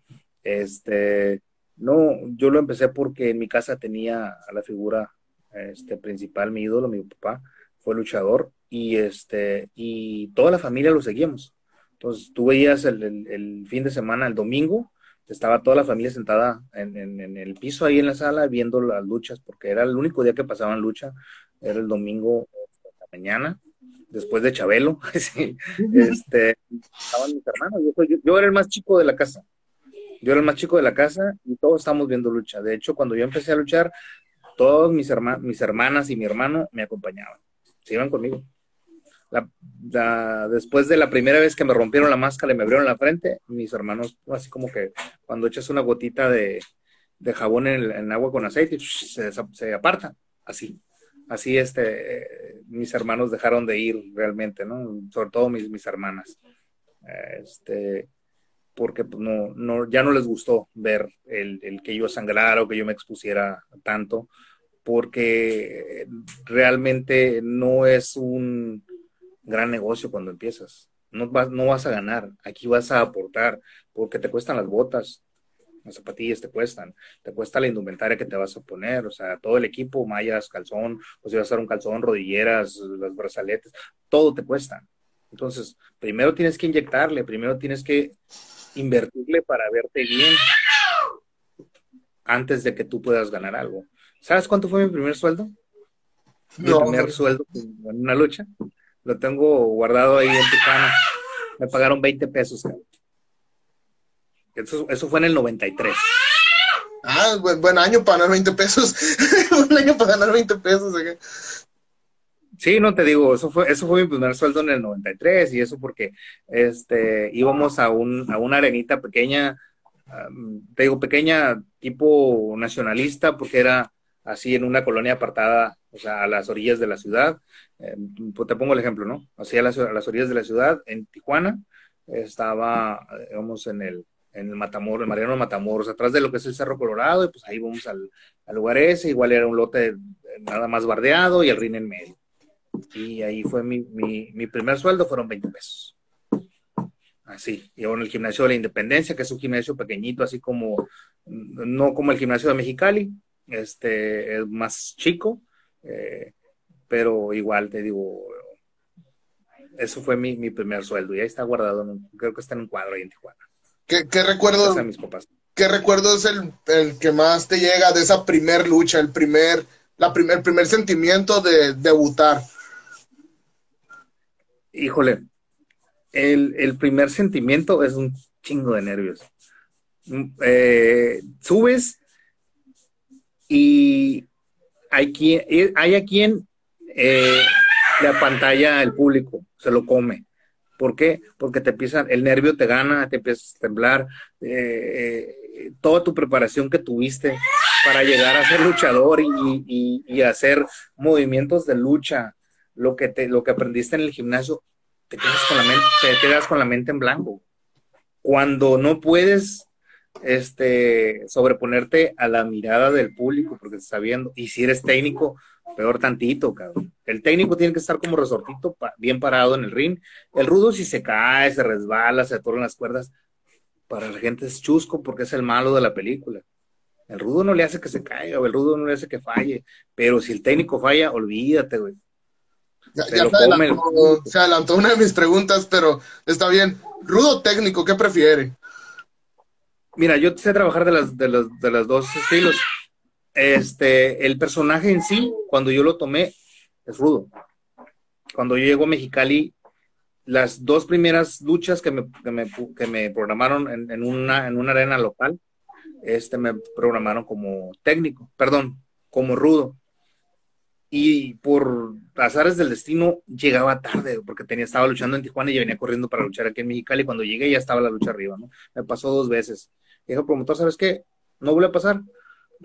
Este, no, yo lo empecé porque en mi casa tenía a la figura este, principal, mi ídolo, mi papá, fue luchador y este, y toda la familia lo seguíamos. Entonces tú veías el, fin de semana, el domingo, estaba toda la familia sentada en, en, el piso ahí en la sala viendo las luchas, porque era el único día que pasaban lucha, era el domingo la mañana, después de Chabelo, [laughs] este, estaban mis hermanos, yo, era el más chico de la casa, yo era el más chico de la casa y todos estábamos viendo lucha. De hecho, cuando yo empecé a luchar, todos mis, mis hermanas y mi hermano me acompañaban, se iban conmigo. después de la primera vez que me rompieron la máscara y me abrieron la frente, mis hermanos, así como que cuando echas una gotita de, jabón en, agua con aceite, se, se aparta, así así este, mis hermanos dejaron de ir realmente, ¿no? Sobre todo mis, mis hermanas. Este, porque pues, no, no, ya no les gustó ver el, el, que yo sangrara o que yo me expusiera tanto, porque realmente no es un gran negocio cuando empiezas. No vas, no vas a ganar, aquí vas a aportar, porque te cuestan las botas, las zapatillas te cuestan, te cuesta la indumentaria que te vas a poner, o sea, todo el equipo, mallas, calzón, o si vas a usar un calzón, rodilleras, las brazaletes, todo te cuesta. Entonces, primero tienes que inyectarle, primero tienes que invertirle para verte bien antes de que tú puedas ganar algo. ¿Sabes cuánto fue mi primer sueldo? Mi primer sueldo en una lucha. Lo tengo guardado ahí en Tijuana. Me pagaron 20 pesos. Eso, eso fue en el 93. Ah, buen, buen año para ganar 20 pesos. [laughs] buen año para ganar 20 pesos. Sí, no te digo, eso fue, eso fue mi primer sueldo en el 93 y eso porque este, íbamos a, un, a una arenita pequeña, te digo pequeña tipo nacionalista porque era así en una colonia apartada, o sea, a las orillas de la ciudad. Eh, pues te pongo el ejemplo, ¿no? Así a las, orillas de la ciudad, en Tijuana, estaba, digamos, en el, en el Matamoros, el Mariano Matamoros, atrás de lo que es el Cerro Colorado, y pues ahí vamos al, lugar ese, igual era un lote nada más bardeado y el rin en medio. Y ahí fue mi, mi, primer sueldo, fueron 20 pesos. Así, y en el gimnasio de la Independencia, que es un gimnasio pequeñito, así como, no como el gimnasio de Mexicali, este, es más chico, eh, pero igual te digo, eso fue mi, mi, primer sueldo y ahí está guardado, creo que está en un cuadro ahí en Tijuana. ¿Qué, qué recuerdo? ¿Qué recuerdo es el, el, que más te llega de esa primer lucha, el primer, la primer, primer sentimiento de debutar? Híjole, el, el primer sentimiento es un chingo de nervios. Mm, eh, subes y hay, quien, hay a quien eh, la pantalla el público, se lo come. ¿Por qué? Porque te empieza, el nervio te gana, te empiezas a temblar, eh, eh, toda tu preparación que tuviste para llegar a ser luchador y, hacer movimientos de lucha, lo que, te, lo que aprendiste en el gimnasio, te quedas con la mente, te quedas con la mente en blanco. Cuando no puedes este, sobreponerte a la mirada del público porque te está viendo, y si eres técnico, peor tantito, cabrón. El técnico tiene que estar como resortito, bien parado en el ring. El rudo si se cae, se resbala, se atoran las cuerdas, para la gente es chusco porque es el malo de la película. El rudo no le hace que se caiga, o el rudo no le hace que falle, pero si el técnico falla, olvídate, güey. Ya, se, adelantó, se, adelantó, una de mis preguntas, pero está bien. Rudo técnico, ¿qué prefiere? Mira, yo sé trabajar de las, de los, de los dos estilos. Este, el personaje en sí, cuando yo lo tomé, es rudo. Cuando yo llego a Mexicali, las dos primeras luchas que me, que me, programaron en, una, en una arena local, este me programaron como técnico, perdón, como rudo. Y por azares del destino llegaba tarde, porque tenía, estaba luchando en Tijuana y venía corriendo para luchar aquí en Mexicali. Cuando llegué ya estaba la lucha arriba, ¿no? Me pasó dos veces. Dijo, promotor, ¿sabes qué? No vuelve a pasar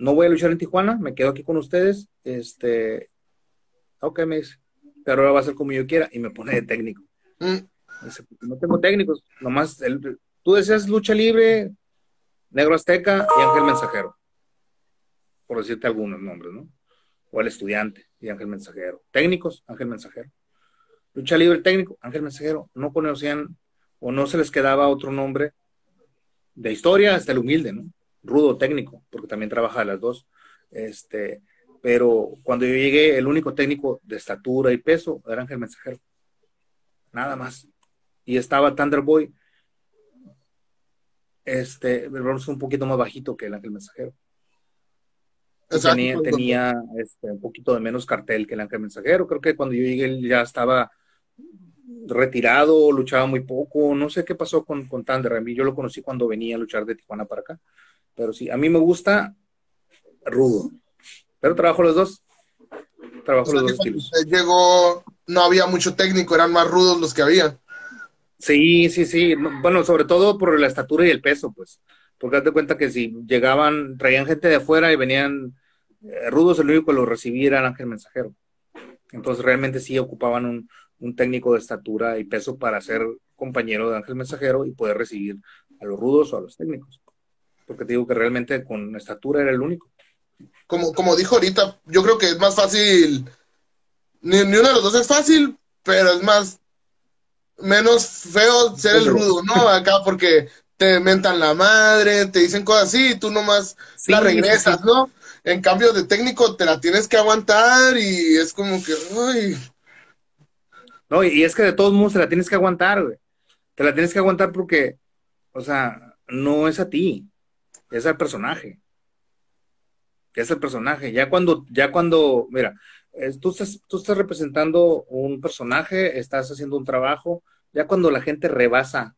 no voy a luchar en Tijuana, me quedo aquí con ustedes, este, ok, me dice, pero ahora va a ser como yo quiera, y me pone de técnico. Mm. no tengo técnicos, nomás el, tú decías lucha libre, negro azteca y ángel mensajero, por decirte algunos nombres, ¿no? O el estudiante y ángel mensajero. Técnicos, ángel mensajero. Lucha libre técnico, ángel mensajero. No conocían o no se les quedaba otro nombre de historia hasta el humilde, ¿no? Rudo técnico, porque también trabaja las dos. Este, pero cuando yo llegué, el único técnico de estatura y peso era Ángel Mensajero. Nada más. Y estaba Thunderboy, este, un poquito más bajito que el Ángel Mensajero. tenía, tenía este, un poquito de menos cartel que el Ángel Mensajero. Creo que cuando yo llegué él ya estaba retirado, luchaba muy poco. No sé qué pasó con, con Thunder. A mí yo lo conocí cuando venía a luchar de Tijuana para acá. Pero sí, a mí me gusta rudo. Pero trabajo los dos. Trabajo los dos estilos. Llegó, no había mucho técnico, eran más rudos los que había. Sí, sí, sí. Bueno, sobre todo por la estatura y el peso, pues. Porque hazte cuenta que si llegaban, traían gente de afuera y venían eh, rudos, el único que los recibía era Ángel Mensajero. Entonces realmente sí ocupaban un, un técnico de estatura y peso para ser compañero de Ángel Mensajero y poder recibir a los rudos o a los técnicos. Porque te digo que realmente con estatura era el único como, como dijo ahorita, yo creo que es más fácil, ni, uno de los dos es fácil, pero es más, menos feo ser el rudo, ¿no? Acá porque te mentan la madre, te dicen cosas así, y tú nomás la regresas, ¿no? En cambio de técnico te la tienes que aguantar y es como que, ay. No, y es que de todos modos te la tienes que aguantar, güey. Te la tienes que aguantar porque, o sea, no es a ti, es al personaje es el personaje. Ya cuando, ya cuando, mira, tú, estás, tú estás representando un personaje, estás haciendo un trabajo, ya cuando la gente rebasa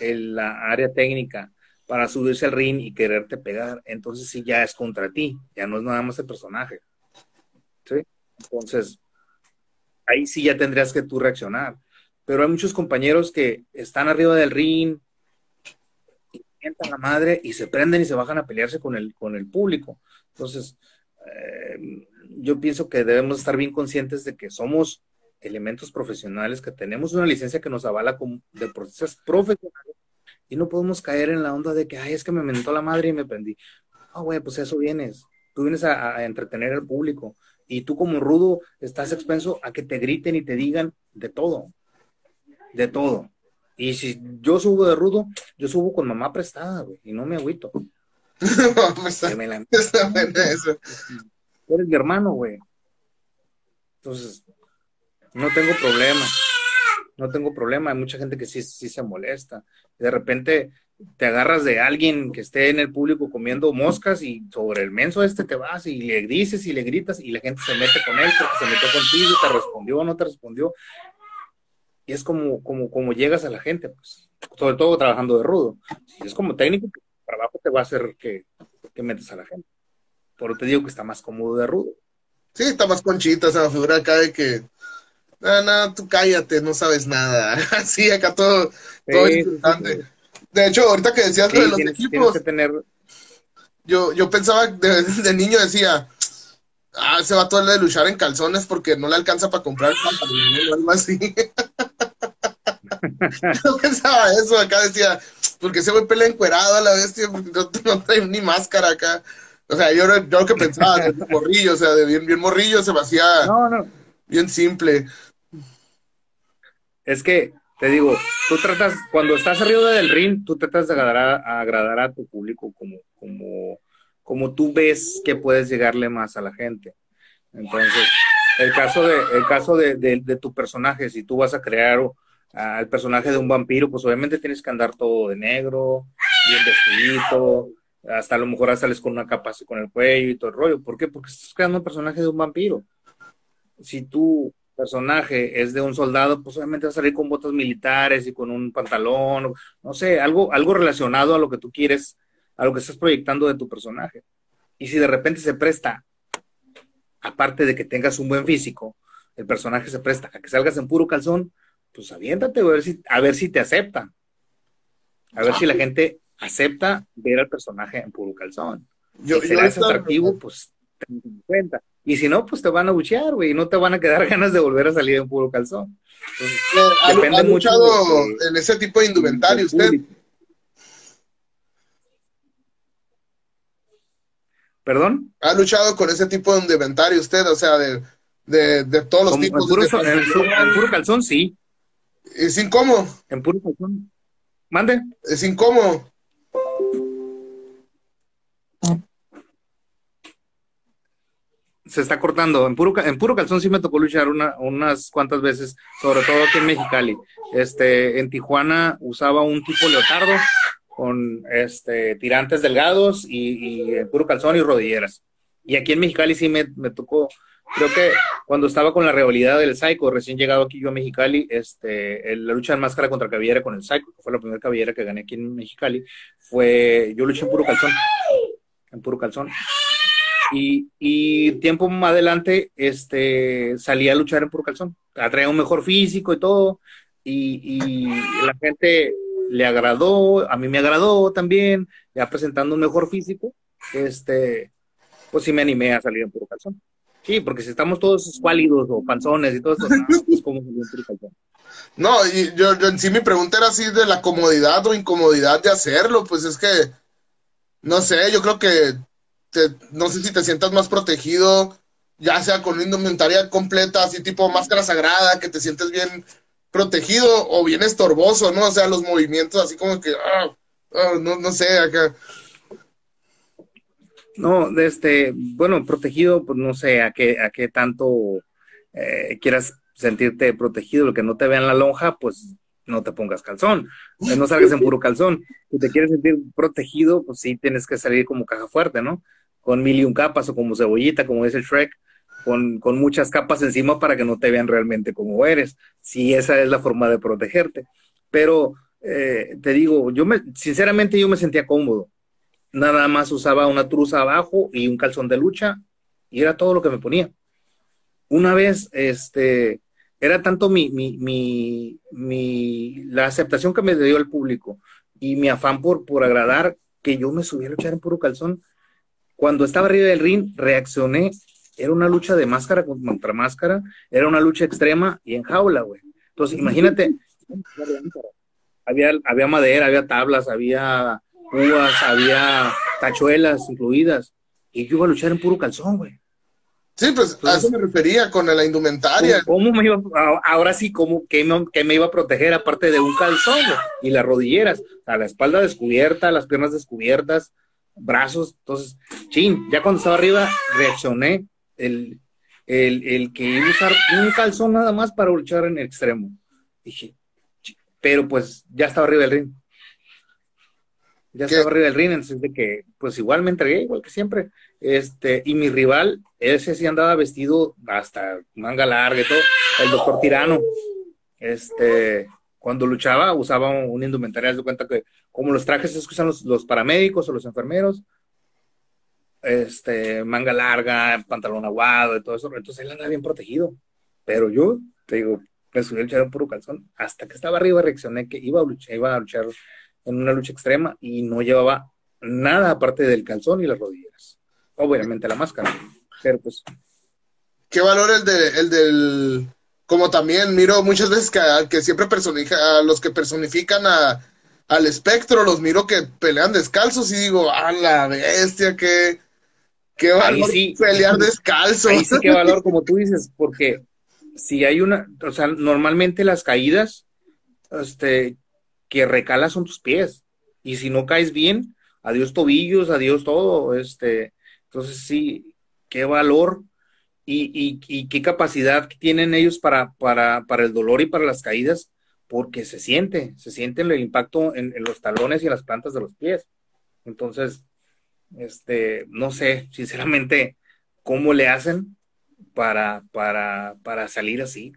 el, la área técnica para subirse al ring y quererte pegar, entonces sí ya es contra ti, ya no es nada más el personaje. ¿Sí? Entonces, ahí sí ya tendrías que tú reaccionar. Pero hay muchos compañeros que están arriba del ring, y la madre y se prenden y se bajan a pelearse con el, con el público. Entonces, eh, yo pienso que debemos estar bien conscientes de que somos elementos profesionales, que tenemos una licencia que nos avala como de profesionales y no podemos caer en la onda de que, ay, es que me mentó la madre y me prendí. Ah, güey, pues eso vienes. Tú vienes a, entretener al público y tú como rudo estás expenso a que te griten y te digan de todo, de todo. Y si yo subo de rudo, yo subo con mamá prestada, güey, y no me agüito. [laughs] [laughs] Eres mi hermano, güey. Entonces, no tengo problema. No tengo problema. Hay mucha gente que sí, sí se molesta. De repente te agarras de alguien que esté en el público comiendo moscas y sobre el menso este te vas y le dices y le gritas y la gente se mete con él porque se metió contigo, te respondió o no te respondió. Y es como, como, como llegas a la gente, pues, sobre todo trabajando de rudo. Si es como técnico, trabajo te va a hacer que, que metas a la gente. Pero te digo que está más cómodo de rudo. Sí, está más conchita, esa figura acá de que, no, no, tú cállate, no sabes nada. [laughs] Así, acá todo, todo importante. De hecho, ahorita que decías lo de los equipos, que tener... yo, yo pensaba, de, de niño decía, ah, se va todo el de luchar en calzones porque no le alcanza para comprar pantalón o algo así. [laughs] Yo pensaba eso, acá decía, porque se ve pelea encuerado a la bestia, porque no, trae ni máscara acá. O sea, yo, yo lo que pensaba, de [laughs] morrillo, o sea, de bien, bien morrillo, se me hacía bien simple. Es que, te digo, tú tratas, cuando estás arriba del ring, tú tratas de agradar a, agradar a tu público como, como, como tú ves que puedes llegarle más a la gente. Entonces, el caso de, el caso de, de tu personaje, si tú vas a crear al personaje de un vampiro, pues obviamente tienes que andar todo de negro, bien vestidito, hasta a lo mejor sales con una capa así con el cuello y todo el rollo. ¿Por qué? Porque estás creando un personaje de un vampiro. Si tu personaje es de un soldado, pues obviamente vas a salir con botas militares y con un pantalón, no sé, algo, algo relacionado a lo que tú quieres, a lo que estás proyectando de tu personaje. Y si de repente se presta, aparte de que tengas un buen físico, el personaje se presta a que salgas en puro calzón, pues aviéntate a ver si, a ver si te aceptan. A ver si la gente acepta ver al personaje en puro calzón. Yo, si será atractivo, pues ten en cuenta. Y si no, pues te van a buchear, güey, y no te van a quedar [laughs] ganas de volver a salir en puro calzón. ¿Ha, depende mucho en ese tipo de indumentario usted? ¿Perdón? ¿Ha luchado con ese tipo de indumentario usted? O sea, de, de, todos los tipos. En puro, en, puro calzón, sí. ¿Es incómodo? En puro calzón. Mande. Es incómodo. Se está cortando. En puro, en puro calzón sí me tocó luchar una, unas cuantas veces, sobre todo aquí en Mexicali. Este, en Tijuana usaba un tipo leotardo con este, tirantes delgados y, y puro calzón y rodilleras. Y aquí en Mexicali sí me, tocó, creo que cuando estaba con la rivalidad del Psycho, recién llegado aquí yo a Mexicali, este, la lucha de máscara contra cabellera con el Psycho, que fue la primera cabellera que gané aquí en Mexicali, fue, yo luché en puro calzón, en puro calzón. Y, y tiempo más adelante, este, salí a luchar en puro calzón, atraía un mejor físico y todo, y, y la gente le agradó, a mí me agradó también, ya presentando un mejor físico, este, pues sí me animé a salir en puro calzón. Sí, porque si estamos todos escuálidos o panzones y todo eso, no, pues como en puro calzón. No, y yo, en sí mi pregunta era así de la comodidad o incomodidad de hacerlo, pues es que, no sé, yo creo que, no sé si te sientas más protegido, ya sea con una indumentaria completa, así tipo máscara sagrada, que te sientes bien protegido o bien estorboso, ¿no? O sea, los movimientos así como que, ah, ah, no, no sé, acá. No, este, bueno, protegido, pues no sé a qué, a qué tanto eh, quieras sentirte protegido, lo que no te vean la lonja, pues no te pongas calzón, no salgas en puro calzón. Si te quieres sentir protegido, pues sí tienes que salir como caja fuerte, ¿no? Con mil y un capas o como cebollita, como dice Shrek, con, muchas capas encima para que no te vean realmente como eres, si esa es la forma de protegerte. Pero eh, te digo, yo me, sinceramente yo me sentía cómodo. Nada más usaba una truza abajo y un calzón de lucha y era todo lo que me ponía. Una vez, este, era tanto mi, mi, mi, mi la aceptación que me dio el público y mi afán por, por agradar que yo me subí a luchar en puro calzón. Cuando estaba arriba del ring, reaccioné era una lucha de máscara contra máscara, era una lucha extrema y en jaula, güey. Entonces, imagínate, había, había madera, había tablas, había púas, había tachuelas incluidas, y yo iba a luchar en puro calzón, güey. Sí, pues a eso me refería con la indumentaria. ¿Cómo, me iba, ahora sí, ¿cómo, que, me, iba a proteger aparte de un calzón y las rodilleras? O sea, la espalda descubierta, las piernas descubiertas, brazos. Entonces, chin, ya cuando estaba arriba reaccioné el, el, que iba a usar un calzón nada más para luchar en el extremo. Dije, pero pues ya estaba arriba del ring. Ya estaba arriba del ring, entonces de que pues igual me entregué, igual que siempre. Este, y mi rival, ese sí andaba vestido hasta manga larga y todo, el doctor Tirano. Este, cuando luchaba usaba un, indumentario, de cuenta que como los trajes que usan los, paramédicos o los enfermeros, este, manga larga, pantalón aguado y todo eso, entonces él anda bien protegido. Pero yo, te digo, me subí a luchar un puro calzón, hasta que estaba arriba reaccioné que iba a luchar, iba a luchar en una lucha extrema y no llevaba nada aparte del calzón y las rodillas. Obviamente la máscara, pero pues. ¿Qué valor el, de, el del... Como también miro muchas veces que, que siempre personifica, a los que personifican a, al espectro, los miro que pelean descalzos y digo, a la bestia, que Qué valor sí, pelear [laughs] descalzo. Ahí sí qué [laughs] valor, como tú dices, porque si hay una, o sea, normalmente las caídas, este, que recalas son tus pies. Y si no caes bien, adiós tobillos, adiós todo, este, entonces sí, qué valor y, y, y qué capacidad tienen ellos para, para, para, el dolor y para las caídas, porque se siente, se siente el impacto en, los talones y en las plantas de los pies. Entonces, este, no sé, sinceramente, cómo le hacen para, para, para salir así.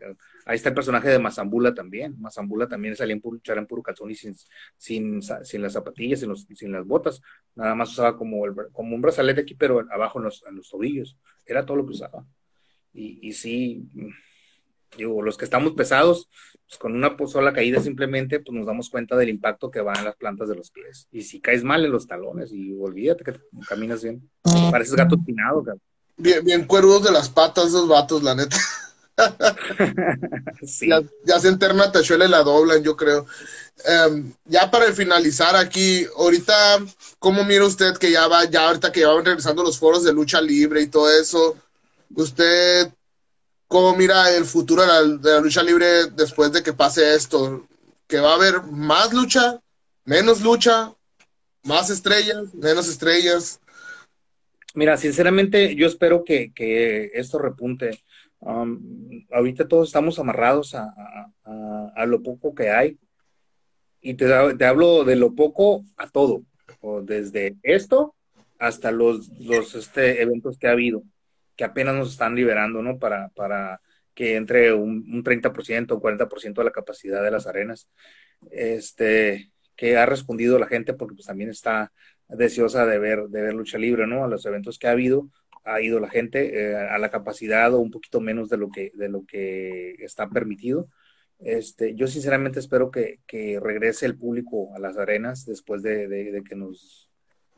Ahí está el personaje de Mazambula también. Mazambula también salía en puro, en puro calzón y sin, sin, sin las zapatillas, sin, los, sin las botas. Nada más usaba como, como un brazalete aquí, pero abajo en los, en los tobillos. Era todo lo que usaba. Y, y sí, digo, los que estamos pesados, pues con una sola caída simplemente, pues nos damos cuenta del impacto que va en las plantas de los pies. Y si caes mal en los talones, y olvídate que caminas bien. Pareces gato espinado, cabrón. bien, bien cuerudos de las patas esos vatos, la neta. [laughs] ya, ya, se enterna Tachuela y la doblan, yo creo. Em, ya para finalizar aquí, ahorita, ¿cómo mira usted que ya va, ya ahorita que ya van regresando los foros de lucha libre y todo eso? ¿Usted cómo mira el futuro de la, de la lucha libre después de que pase esto? ¿Que va a haber más lucha, menos lucha, más estrellas, menos estrellas? Mira, sinceramente, yo espero que, esto repunte. Um, ahorita todos estamos amarrados a, lo poco que hay. Y te, te, hablo de lo poco a todo, o desde esto hasta los, los este, eventos que ha habido, que apenas nos están liberando, ¿no? Para, para que entre un, un 30% o 40% de la capacidad de las arenas. Este, que ha respondido la gente porque pues también está deseosa de ver, de ver lucha libre, ¿no? A los eventos que ha habido, ha ido la gente eh, a la capacidad o un poquito menos de lo que, de lo que está permitido. Este, yo sinceramente espero que, que regrese el público a las arenas después de, de, que nos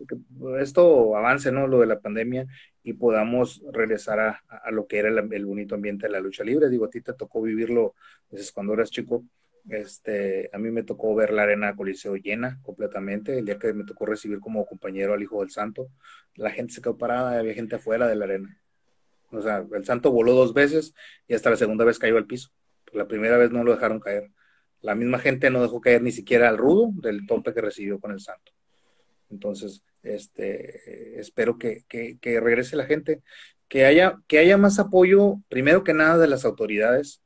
que esto avance, ¿no? Lo de la pandemia y podamos regresar a, lo que era el, el, bonito ambiente de la lucha libre. Digo, a ti te tocó vivirlo desde cuando eras chico este, a mí me tocó ver la arena Coliseo llena completamente. El día que me tocó recibir como compañero al Hijo del Santo, la gente se quedó parada, había gente afuera de la arena. O sea, el Santo voló dos veces y hasta la segunda vez cayó al piso. La primera vez no lo dejaron caer. La misma gente no dejó caer ni siquiera al rudo del tope que recibió con el Santo. Entonces, este, espero que, que, regrese la gente, que haya, que haya más apoyo, primero que nada, de las autoridades,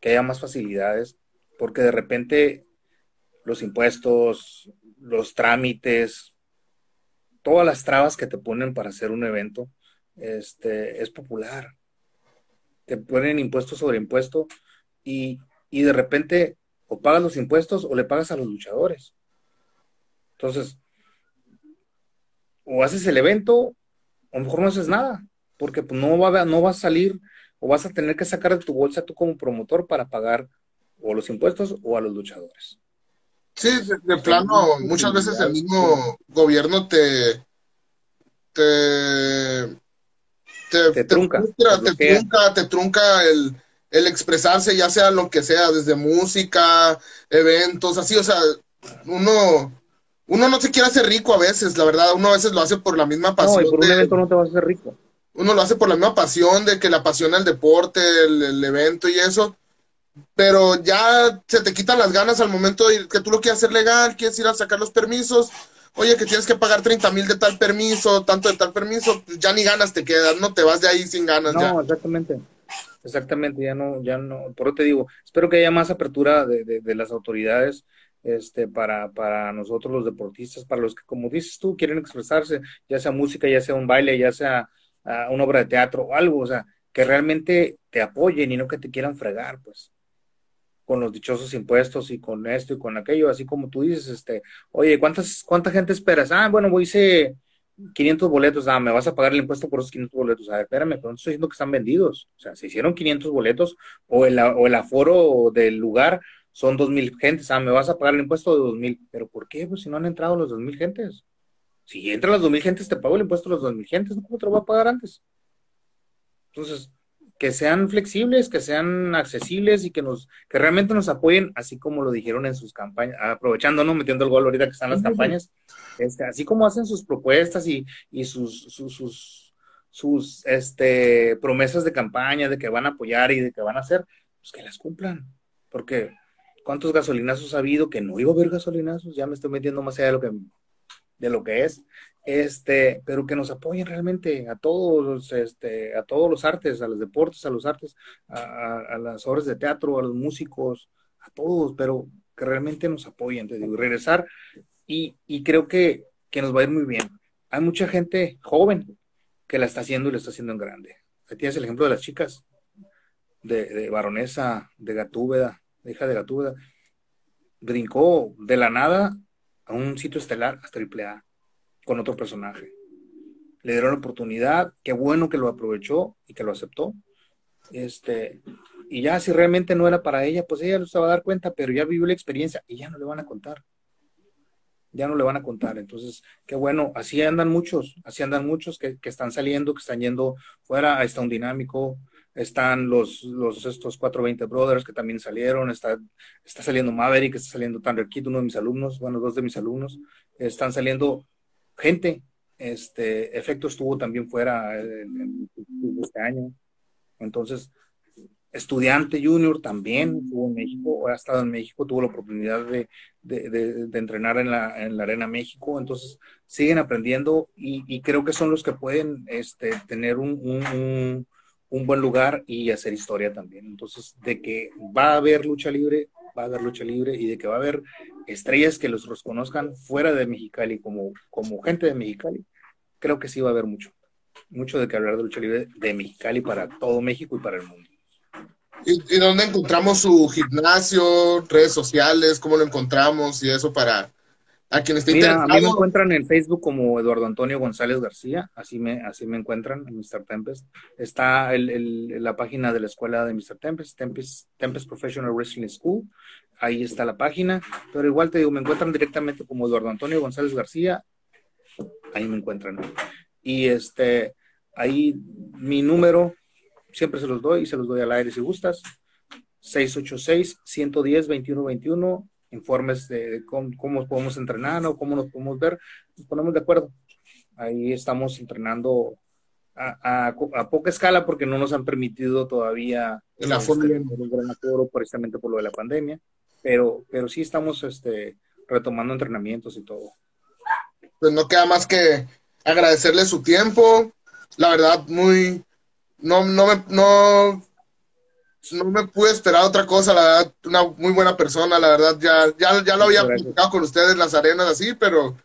que haya más facilidades, porque de repente los impuestos, los trámites, todas las trabas que te ponen para hacer un evento, este, es popular. Te ponen impuesto sobre impuesto y, y de repente o pagas los impuestos o le pagas a los luchadores. Entonces, o haces el evento o a lo mejor no haces nada, porque pues, no, va, no va a salir o vas a tener que sacar de tu bolsa tú como promotor para pagar o los impuestos o a los luchadores. Sí, de, plano, muchas veces el mismo gobierno te te, te, trunca, te, trunca, te trunca el, el expresarse, ya sea lo que sea, desde música, eventos, así, o sea, uno, uno no se quiere hacer rico a veces, la verdad, uno a veces lo hace por la misma pasión. No, por un evento no te vas a hacer rico. Uno lo hace por la misma pasión de que le apasiona el deporte, el evento y eso, pero ya se te quitan las ganas al momento de que tú lo quieras hacer legal, quieres ir a sacar los permisos, oye, que tienes que pagar 30 mil de tal permiso, tanto de tal permiso, pues ya ni ganas te quedan, no te vas de ahí sin ganas. No, exactamente. Exactamente, ya no, ya no, por eso te digo, espero que haya más apertura de, de, las autoridades este, para, para nosotros los deportistas, para los que, como dices tú, quieren expresarse, ya sea música, ya sea un baile, ya sea uh, una obra de teatro o algo, o sea, que realmente te apoyen y no que te quieran fregar, pues con los dichosos impuestos y con esto y con aquello, así como tú dices, este, oye, ¿cuántas, ¿cuánta gente esperas? Ah, bueno, voy hice 500 boletos, ah, me vas a pagar el impuesto por esos 500 boletos. A ver, espérame, pero no estoy diciendo que están vendidos. O sea, se hicieron 500 boletos o el, o el aforo del lugar son 2.000 gentes, ah, me vas a pagar el impuesto de 2.000. ¿Pero por qué? Pues si no han entrado los 2.000 gentes. Si entran los 2.000 gentes, te pago el impuesto de los 2.000 gentes, ¿cómo te lo voy a pagar antes? Entonces, que sean flexibles, que sean accesibles y que nos, que realmente nos apoyen, así como lo dijeron en sus campañas, aprovechando, ¿no? Metiendo el gol ahorita que están las campañas, este, así como hacen sus propuestas y, y sus, sus, sus, sus, este, promesas de campaña de que van a apoyar y de que van a hacer, pues que las cumplan. Porque, ¿cuántos gasolinazos ha habido que no iba a haber gasolinazos? Ya me estoy metiendo más allá de lo que, de lo que es este, pero que nos apoyen realmente a todos, este, a todos los artes, a los deportes, a los artes, a, las obras de teatro, a los músicos, a todos, pero que realmente nos apoyen, te digo, regresar y, y creo que, que, nos va a ir muy bien. Hay mucha gente joven que la está haciendo y la está haciendo en grande. Ahí tienes el ejemplo de las chicas, de, de Baronesa, de Gatúbeda, hija de Gatúbeda, brincó de la nada a un sitio estelar hasta triple A con otro personaje. Le dieron la oportunidad, qué bueno que lo aprovechó y que lo aceptó. Este, y ya si realmente no era para ella, pues ella se va a dar cuenta, pero ya vivió la experiencia y ya no le van a contar. ya no le van a contar. Entonces, qué bueno, así andan muchos, así andan muchos que, que están saliendo, que están yendo fuera, está un dinámico, están los, los estos 420 Brothers que también salieron, está, está saliendo Maverick, está saliendo Thunder Kid, uno de mis alumnos, bueno, dos de mis alumnos, están saliendo gente, este, Efecto estuvo también fuera este año, entonces, estudiante junior también estuvo en México, ha estado en México, tuvo la oportunidad de, de, entrenar en la, en la, Arena México, entonces siguen aprendiendo y, creo que son los que pueden este, tener un buen lugar y hacer historia también. Entonces, de que va a haber lucha libre, va a haber lucha libre y de que va a haber estrellas que los reconozcan fuera de Mexicali como, como gente de Mexicali, creo que sí va a haber mucho. Mucho de que hablar de lucha libre de Mexicali para todo México y para el mundo. ¿Y, y dónde encontramos su gimnasio, redes sociales, cómo lo encontramos y eso para, a quien esté Mira, a mí me encuentran en Facebook como Eduardo Antonio González García, así me, así me encuentran en Mr. Tempest. Está el, el, la página de la escuela de Mr. Tempest, Tempest, Tempest Professional Wrestling School, ahí está la página, pero igual te digo, me encuentran directamente como Eduardo Antonio González García, ahí me encuentran. Y este, ahí mi número, siempre se los doy y se los doy al aire si gustas, 686-110-2121 informes de cómo, podemos entrenar o cómo nos podemos ver, nos ponemos de acuerdo. Ahí estamos entrenando a, a, poca escala porque no nos han permitido todavía la este, precisamente por lo de la pandemia, pero, pero sí estamos este, retomando entrenamientos y todo. Pues no queda más que agradecerle su tiempo, la verdad muy, no, no me, no no me pude esperar otra cosa, la verdad, una muy buena persona, la verdad, ya, ya, ya lo había platicado con ustedes en las arenas así, pero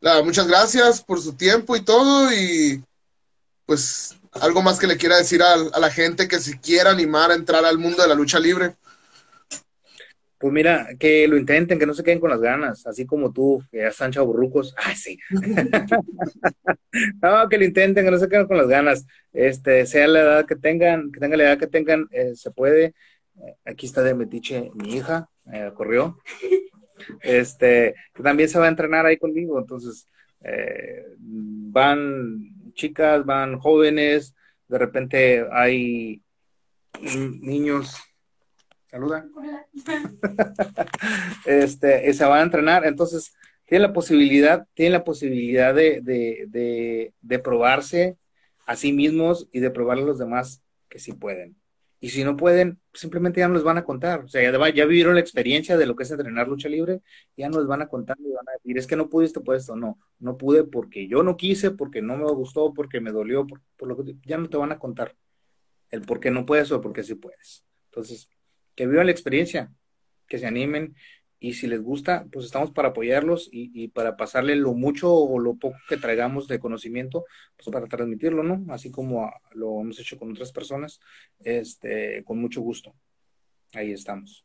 la, muchas gracias por su tiempo y todo, y pues algo más que le quiera decir a, a la gente que si quiera animar a entrar al mundo de la lucha libre. Pues mira, que lo intenten, que no se queden con las ganas, así como tú, que ya están chaburrucos. ¡Ay, [laughs] sí! [laughs] no, que lo intenten, que no se queden con las ganas. Este, sea la edad que tengan, que tengan la edad que tengan, eh, se puede. Eh, aquí está de metiche mi hija, eh, corrió. Este, que también se va a entrenar ahí conmigo, entonces, van chicas, van jóvenes, de repente hay niños Saluda. este, se van a entrenar, entonces tienen la posibilidad, tienen la posibilidad de, de, de, probarse a sí mismos y de probar a los demás que sí pueden. Y si no pueden, simplemente ya no les van a contar. O sea, ya, ya, vivieron la experiencia de lo que es entrenar lucha libre, ya no les van a contar y van a decir, es que no pudiste, pues esto, no, no pude porque yo no quise, porque no me gustó, porque me dolió, por, por lo que ya no te van a contar el por qué no puedes o por qué sí puedes. Entonces, que vivan la experiencia, que se animen y si les gusta, pues estamos para apoyarlos y, para pasarle lo mucho o lo poco que traigamos de conocimiento, pues para transmitirlo, ¿no? Así como lo hemos hecho con otras personas, este, con mucho gusto. Ahí estamos.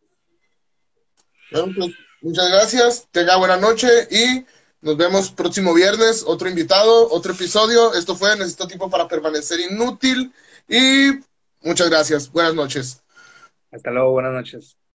Bueno, pues, muchas gracias, tenga buena noche y nos vemos próximo viernes, otro invitado, otro episodio. Esto fue Necesito Tiempo para Permanecer Inútil y muchas gracias. Buenas noches. Hasta luego, buenas noches.